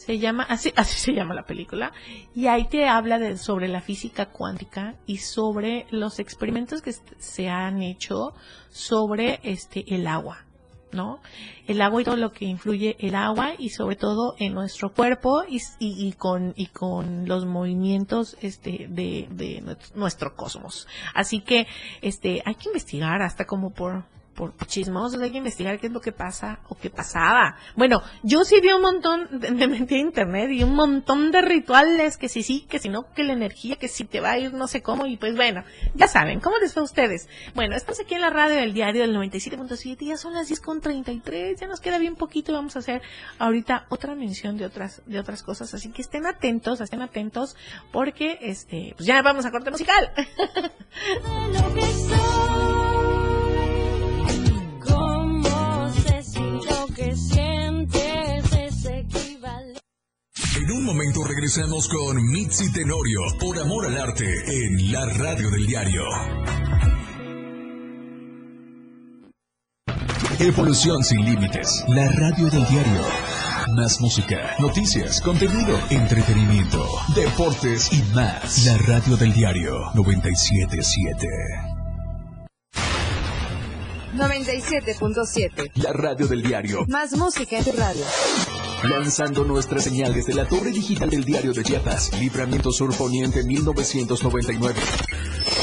Speaker 1: se llama, así, así se llama la película, y ahí te habla de, sobre la física cuántica y sobre los experimentos que se han hecho sobre este el agua. ¿no? El agua y todo lo que influye el agua y sobre todo en nuestro cuerpo y con y con los movimientos este de, de nuestro cosmos. Así que este hay que investigar hasta como por por chismosos, hay que investigar qué es lo que pasa o qué pasaba. Bueno, yo sí vi un montón, me metí a internet y un montón de rituales, que si sí, que si no, que la energía, que si te va a ir no sé cómo, y pues bueno, ya saben, ¿cómo les fue a ustedes? Bueno, estamos aquí en la radio del diario del 97.7, ya son las 10.33, ya nos queda bien poquito y vamos a hacer ahorita otra mención de otras, de otras cosas, así que estén atentos, estén atentos, porque este, pues ya vamos a corte musical.
Speaker 4: En un momento regresamos con Mitzi Tenorio por Amor al Arte en la radio del diario. Evolución sin límites, la radio del diario. Más música, noticias, contenido, entretenimiento, deportes y más. La radio del diario 977.
Speaker 12: 97.7.
Speaker 4: La radio del diario.
Speaker 12: Más música en tu radio.
Speaker 4: Lanzando nuestra señal desde la torre digital del diario de Chiapas, Libramiento Sur Poniente 1999.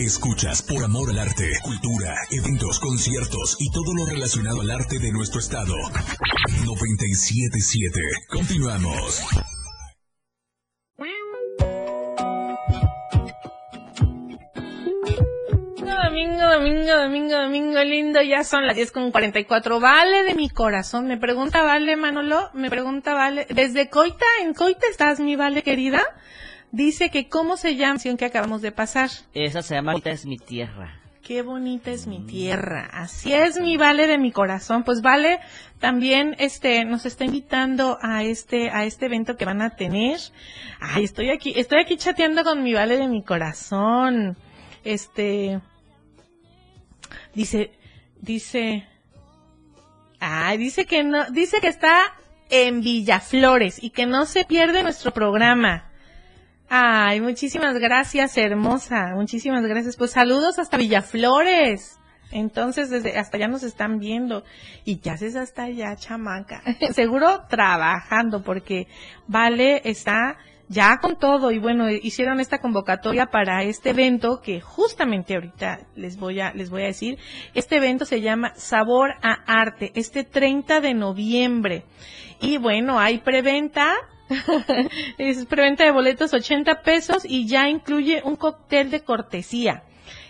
Speaker 4: Escuchas por amor al arte, cultura, eventos, conciertos y todo lo relacionado al arte de nuestro estado. 977. Continuamos.
Speaker 1: Domingo, domingo, domingo, domingo lindo, ya son las 10 con 44. Vale de mi corazón, me pregunta Vale Manolo, me pregunta Vale, desde Coita, en Coita estás mi Vale querida, dice que cómo se llama la canción que acabamos de pasar.
Speaker 2: Esa se llama Esta es mi tierra.
Speaker 1: Qué bonita es mi tierra. Así es mi Vale de mi corazón. Pues Vale también este nos está invitando a este a este evento que van a tener. Ay, estoy aquí, estoy aquí chateando con mi Vale de mi corazón. Este dice dice Ay, dice que no, dice que está en Villaflores y que no se pierde nuestro programa. Ay, muchísimas gracias, hermosa. Muchísimas gracias. Pues saludos hasta Villaflores. Entonces, desde hasta allá nos están viendo. ¿Y qué haces hasta allá, chamaca? Seguro trabajando, porque Vale está ya con todo. Y bueno, hicieron esta convocatoria para este evento que justamente ahorita les voy a, les voy a decir. Este evento se llama Sabor a Arte, este 30 de noviembre. Y bueno, hay preventa es preventa de boletos 80 pesos y ya incluye un cóctel de cortesía.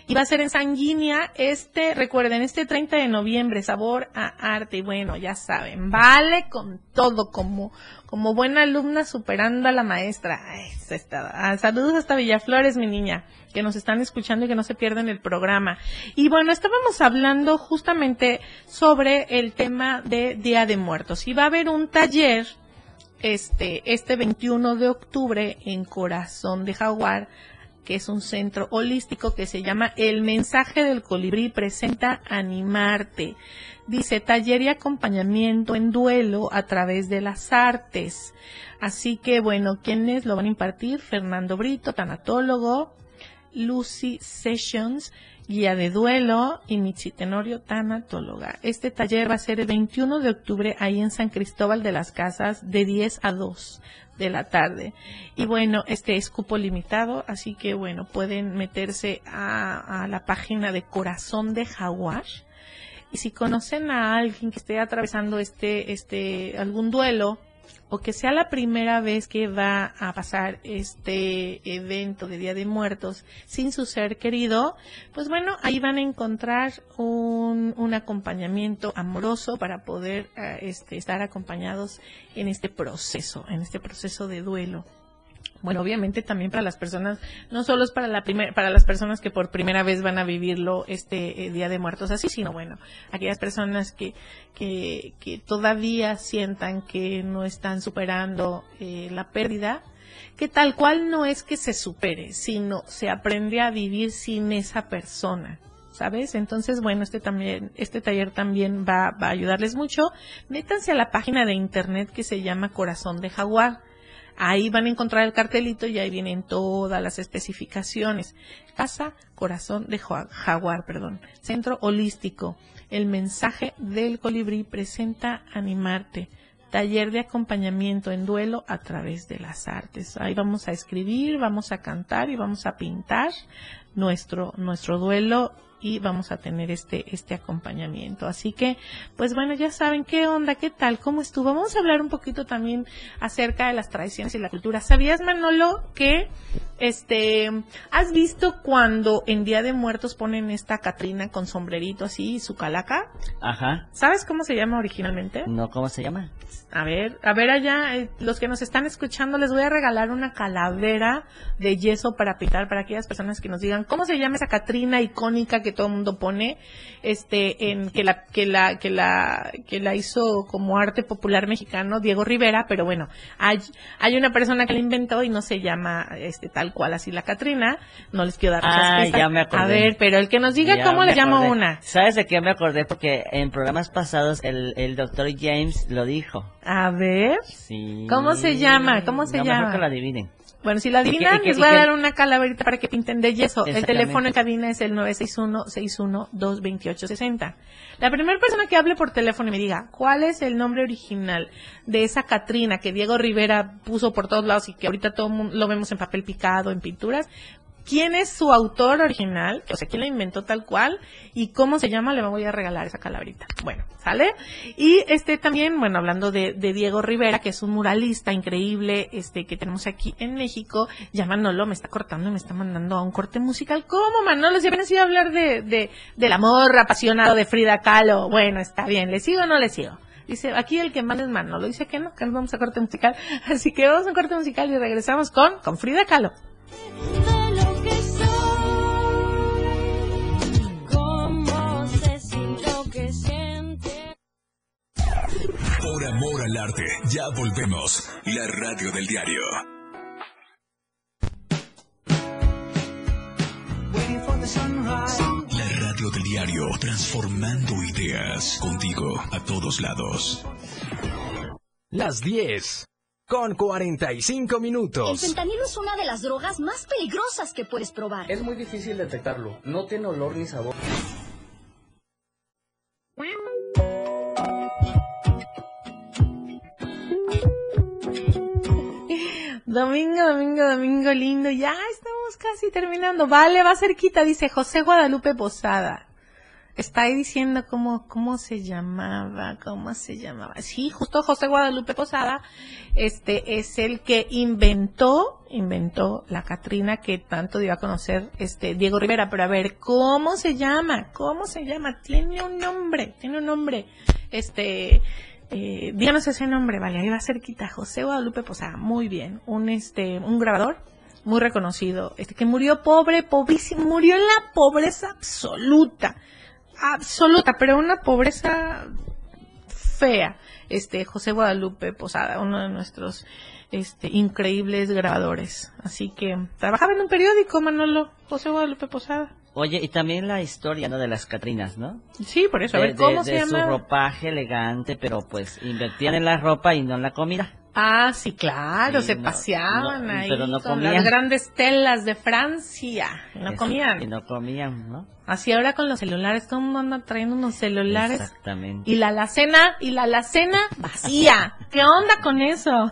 Speaker 1: Y va a ser en Sanguínea este, recuerden, este 30 de noviembre, sabor a arte. Y bueno, ya saben, vale con todo, como, como buena alumna superando a la maestra. Ay, está- ah, saludos hasta Villaflores, mi niña, que nos están escuchando y que no se pierden el programa. Y bueno, estábamos hablando justamente sobre el tema de Día de Muertos. Y va a haber un taller este, este 21 de octubre en Corazón de Jaguar, que es un centro holístico que se llama El Mensaje del Colibrí presenta Animarte. Dice taller y acompañamiento en duelo a través de las artes. Así que bueno, ¿quiénes lo van a impartir? Fernando Brito, tanatólogo, Lucy Sessions, guía de duelo, y Mitzi Tenorio, tanatóloga. Este taller va a ser el 21 de octubre ahí en San Cristóbal de las Casas de 10 a 2 de la tarde. Y bueno, este es cupo limitado, así que bueno, pueden meterse a, a la página de Corazón de Jaguar. Y si conocen a alguien que esté atravesando este, este, algún duelo, o que sea la primera vez que va a pasar este evento de Día de Muertos sin su ser querido, pues bueno, ahí van a encontrar un, un acompañamiento amoroso para poder eh, este, estar acompañados en este proceso, en este proceso de duelo. Bueno, obviamente también para las personas, no solo es para la primer, para las personas que por primera vez van a vivirlo este eh, Día de Muertos así, sino bueno, aquellas personas que, que, que todavía sientan que no están superando eh, la pérdida, que tal cual no es que se supere, sino se aprende a vivir sin esa persona. ¿sabes? Entonces, bueno, este también, este taller también va, va a ayudarles mucho. Métanse a la página de internet que se llama Corazón de Jaguar. Ahí van a encontrar el cartelito y ahí vienen todas las especificaciones. Casa Corazón de Jaguar, perdón. Centro Holístico. El mensaje del colibrí presenta animarte. Taller de acompañamiento en duelo a través de las artes. Ahí vamos a escribir, vamos a cantar y vamos a pintar nuestro, nuestro duelo y vamos a tener este, este acompañamiento. Así que, pues bueno, ya saben qué onda, qué tal, cómo estuvo. Vamos a hablar un poquito también acerca de las tradiciones y la cultura. ¿Sabías, Manolo, que este, has visto cuando en Día de Muertos ponen esta Catrina con sombrerito así y su calaca?
Speaker 2: Ajá.
Speaker 1: ¿Sabes cómo se llama originalmente?
Speaker 2: No, ¿cómo se llama?
Speaker 1: A ver, a ver allá, eh, los que nos están escuchando, les voy a regalar una calavera de yeso para pintar para aquellas personas que nos digan cómo se llama esa Catrina icónica que todo el mundo pone, este, en que la que la que la que la hizo como arte popular mexicano Diego Rivera, pero bueno, hay hay una persona que la inventó y no se llama este tal cual así la Catrina, no les quiero dar
Speaker 2: Ah, ya me acordé.
Speaker 1: A ver, pero el que nos diga
Speaker 2: Ya
Speaker 1: cómo le llamo
Speaker 2: acordé.
Speaker 1: una.
Speaker 2: ¿Sabes de qué me acordé? Porque en programas pasados el, el doctor James lo dijo.
Speaker 1: A ver,
Speaker 2: Sí.
Speaker 1: ¿Cómo se llama? ¿Cómo se
Speaker 2: No,
Speaker 1: llama?
Speaker 2: Mejor que lo adivinen.
Speaker 1: Bueno, si la
Speaker 2: Y
Speaker 1: adivinan,
Speaker 2: y
Speaker 1: les voy a dar una calaverita para que pinten de yeso. El teléfono en cabina es el 961-612-2860. La primera persona que hable por teléfono y me diga cuál es el nombre original de esa Catrina que Diego Rivera puso por todos lados y que ahorita todo lo vemos en papel picado, en pinturas. ¿Quién es su autor original? O sea, ¿quién la inventó tal cual? ¿Y cómo se llama? Le voy a regalar esa calaverita. Bueno, ¿sale? Y este también, bueno, hablando de, de Diego Rivera, que es un muralista increíble, este, que tenemos aquí en México, ya Manolo me está cortando y me está mandando a un corte musical. ¿Cómo, Manolo? Si apenas iba a hablar de, de, del amor apasionado de Frida Kahlo. Bueno, está bien. ¿Le sigo o no le sigo? Dice, aquí el que manda es Manolo. Dice que no, que nos vamos a corte musical. Así que vamos a un corte musical y regresamos con, con Frida Kahlo.
Speaker 4: Por amor al arte, ya volvemos. La radio del diario. La radio del diario, transformando ideas contigo a todos lados.
Speaker 5: Las 10 con 45
Speaker 13: El
Speaker 5: minutos.
Speaker 13: fentanilo es una de las drogas más peligrosas que puedes probar.
Speaker 14: Es muy difícil detectarlo. No tiene olor ni sabor.
Speaker 1: Domingo, domingo, domingo lindo. Ya estamos casi terminando. Vale, va cerquita, dice José Guadalupe Posada. Está ahí diciendo cómo, cómo se llamaba, cómo se llamaba. Sí, justo José Guadalupe Posada, este es el que inventó, inventó la Catrina que tanto dio a conocer este Diego Rivera. Pero a ver, ¿cómo se llama? ¿Cómo se llama? Tiene un nombre, tiene un nombre. Este, eh, díganos ese nombre, vale, ahí va cerquita, José Guadalupe Posada, muy bien, un este, un grabador muy reconocido, este que murió pobre, pobrísimo, murió en la pobreza absoluta, absoluta, pero una pobreza fea, este José Guadalupe Posada, uno de nuestros este increíbles grabadores, así que trabajaba en un periódico, Manolo, José Guadalupe Posada.
Speaker 2: Oye, y también la historia, ¿no? De las Catrinas, ¿no?
Speaker 1: Sí, por eso, a
Speaker 2: De-
Speaker 1: ver, ¿cómo
Speaker 2: de-
Speaker 1: se
Speaker 2: de
Speaker 1: llama?
Speaker 2: su ropaje elegante, pero pues invertían en la ropa y no en la comida.
Speaker 1: Ah, sí, claro,
Speaker 2: Sí,
Speaker 1: se
Speaker 2: no,
Speaker 1: paseaban
Speaker 2: no,
Speaker 1: ahí
Speaker 2: pero no comían.
Speaker 1: las grandes telas de Francia. No
Speaker 2: Eso,
Speaker 1: comían.
Speaker 2: Y no comían, ¿no?
Speaker 1: Así ahora con los celulares, todo el mundo anda trayendo unos celulares.
Speaker 2: Exactamente.
Speaker 1: Y la alacena, y la alacena vacía. ¿Qué onda con eso?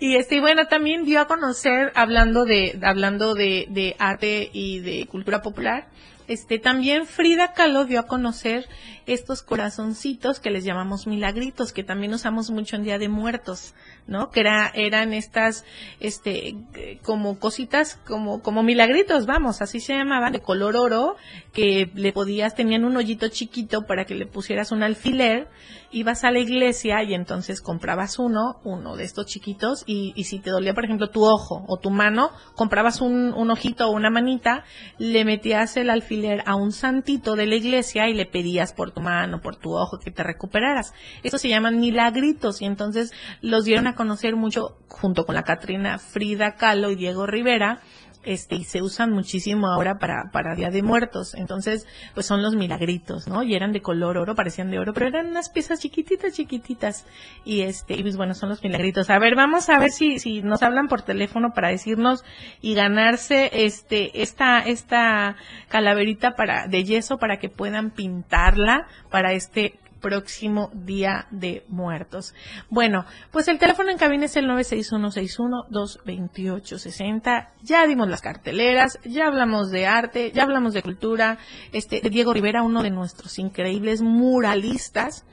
Speaker 1: y este, y bueno, también dio a conocer, hablando de, hablando de, de arte y de cultura popular, este, también Frida Kahlo dio a conocer estos corazoncitos que les llamamos milagritos, que también usamos mucho en Día de Muertos, ¿no? Que era, eran estas, este, como cositas, como, como milagritos, vamos, así se llamaban, de color oro, que le podías, tenían un hoyito chiquito para que le pusieras un alfiler, ibas a la iglesia y entonces comprabas uno, uno de estos chiquitos, y, y si te dolía, por ejemplo, tu ojo o tu mano, comprabas un, un ojito o una manita, le metías el alfiler a un santito de la iglesia y le pedías por tu mano, por tu ojo, que te recuperaras. Estos se llaman milagritos y entonces los dieron a conocer mucho junto con la Catrina Frida Kahlo y Diego Rivera este, y se usan muchísimo ahora para, para Día de Muertos. Entonces, pues son los milagritos, ¿no? Y eran de color oro, parecían de oro, pero eran unas piezas chiquititas, chiquititas. Y este, y pues bueno, son los milagritos. A ver, vamos a ver si, si nos hablan por teléfono para decirnos y ganarse este, esta, esta calaverita para, de yeso para que puedan pintarla para este próximo Día de Muertos. Bueno, pues el teléfono en cabina es el 96161-228-60. Ya dimos las carteleras, ya hablamos de arte, ya hablamos de cultura. Este, Diego Rivera, uno de nuestros increíbles muralistas.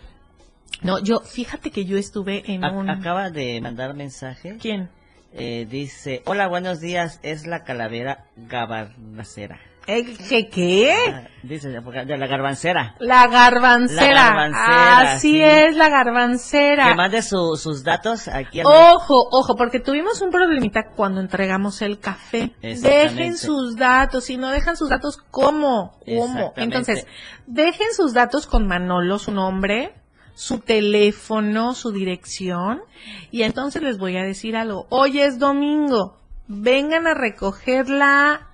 Speaker 1: No, yo, fíjate que yo estuve en
Speaker 2: A-
Speaker 1: un...
Speaker 2: Acaba de mandar mensaje.
Speaker 1: ¿Quién?
Speaker 2: Eh, dice, hola, buenos días, es la calavera gabarnacera.
Speaker 1: ¿Eh, ¿Qué qué?
Speaker 2: Ah, dice, de la garbancera.
Speaker 1: La garbancera.
Speaker 2: La garbancera,
Speaker 1: Así
Speaker 2: sí.
Speaker 1: es, la garbancera.
Speaker 2: Que mande su- sus datos aquí al
Speaker 1: Ojo, ojo, porque tuvimos un problemita cuando entregamos el café. Dejen sus datos, si no dejan sus datos, ¿cómo? ¿Cómo? Entonces, dejen sus datos con Manolo, su nombre, su teléfono, su dirección, y entonces les voy a decir algo. Hoy es domingo, vengan a recogerla.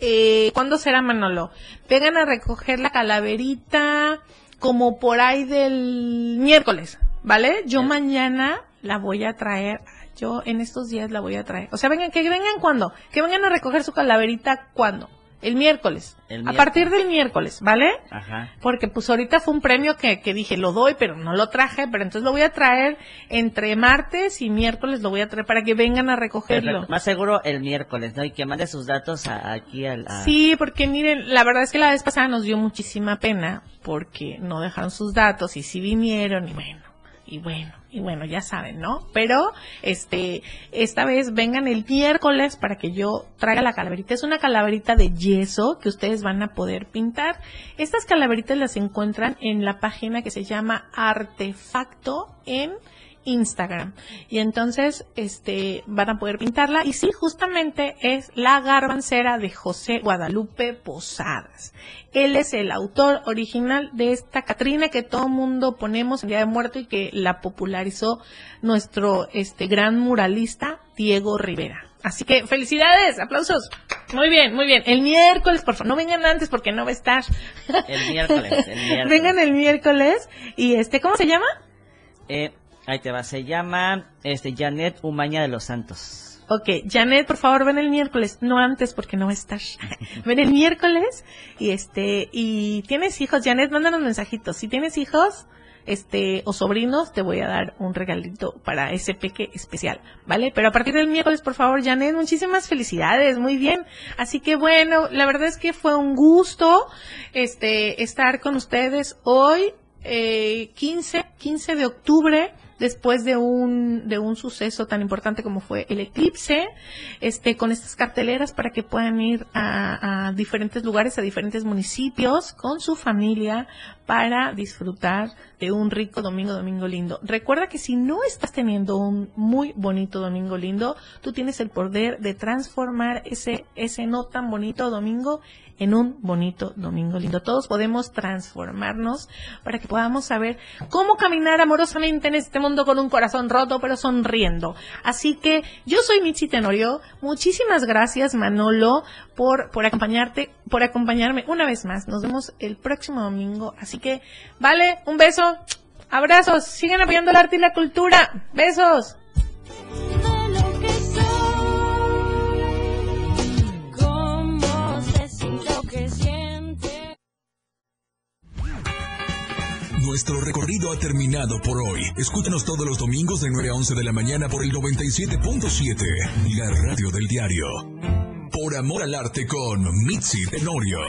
Speaker 1: Eh, ¿Cuándo será Manolo? Vengan a recoger la calaverita como por ahí del miércoles, ¿vale? Yo mañana la voy a traer, yo en estos días la voy a traer. O sea, vengan, que vengan cuando, que vengan a recoger su calaverita cuando, el miércoles,
Speaker 2: El
Speaker 1: a partir del miércoles, ¿vale?
Speaker 2: Ajá.
Speaker 1: Porque pues ahorita fue un premio que, que dije, lo doy, pero no lo traje, pero entonces lo voy a traer entre martes y miércoles, lo voy a traer para que vengan a recogerlo.
Speaker 2: Más seguro el miércoles, ¿no? Y que mande sus datos a- aquí al... a-
Speaker 1: Sí, porque miren, la verdad es que la vez pasada nos dio muchísima pena porque no dejaron sus datos y sí vinieron y bueno, y bueno, y bueno, ya saben, ¿no? Pero, este, esta vez vengan el miércoles para que yo traiga la calaverita. Es una calaverita de yeso que ustedes van a poder pintar. Estas calaveritas las encuentran en la página que se llama Artefacto en Instagram. Y entonces, este, van a poder pintarla. Y sí, justamente es La Garbancera de José Guadalupe Posadas. Él es el autor original de esta Catrina que todo mundo ponemos en Día de Muerto y que la popularizó nuestro, este, gran muralista Diego Rivera. Así que felicidades, aplausos. Muy bien, muy bien. El miércoles, por favor, no vengan antes porque no va a estar.
Speaker 2: El miércoles, el miércoles.
Speaker 1: Vengan el miércoles y este, ¿cómo se llama?
Speaker 2: Eh, ahí te va, se llama este Janet Umaña de los Santos.
Speaker 1: Ok, Janet, por favor, ven el miércoles, no antes porque no va a estar. ven el miércoles y este, y tienes hijos, Janet, mándanos mensajitos. Si tienes hijos, este, o sobrinos, te voy a dar un regalito para ese peque especial, ¿vale? Pero a partir del miércoles, por favor, Janet, muchísimas felicidades, muy bien. Así que bueno, la verdad es que fue un gusto, este, estar con ustedes hoy, eh, 15, 15 de octubre después de un de un suceso tan importante como fue el eclipse este con estas carteleras para que puedan ir a, a diferentes lugares a diferentes municipios con su familia para disfrutar de un rico domingo domingo lindo recuerda que si no estás teniendo un muy bonito domingo lindo tú tienes el poder de transformar ese ese no tan bonito domingo en un bonito domingo lindo. Todos podemos transformarnos para que podamos saber cómo caminar amorosamente en este mundo con un corazón roto pero sonriendo. Así que yo soy Michi Tenorio. Muchísimas gracias Manolo por, por acompañarte, por acompañarme una vez más. Nos vemos el próximo domingo. Así que, vale, un beso. Abrazos, sigan apoyando el arte y la cultura. Besos.
Speaker 4: Nuestro recorrido ha terminado por hoy. Escúchanos todos los domingos de 9 a 11 de la mañana por el 97.7, la radio del diario. Por amor al arte con Mitzi Tenorio.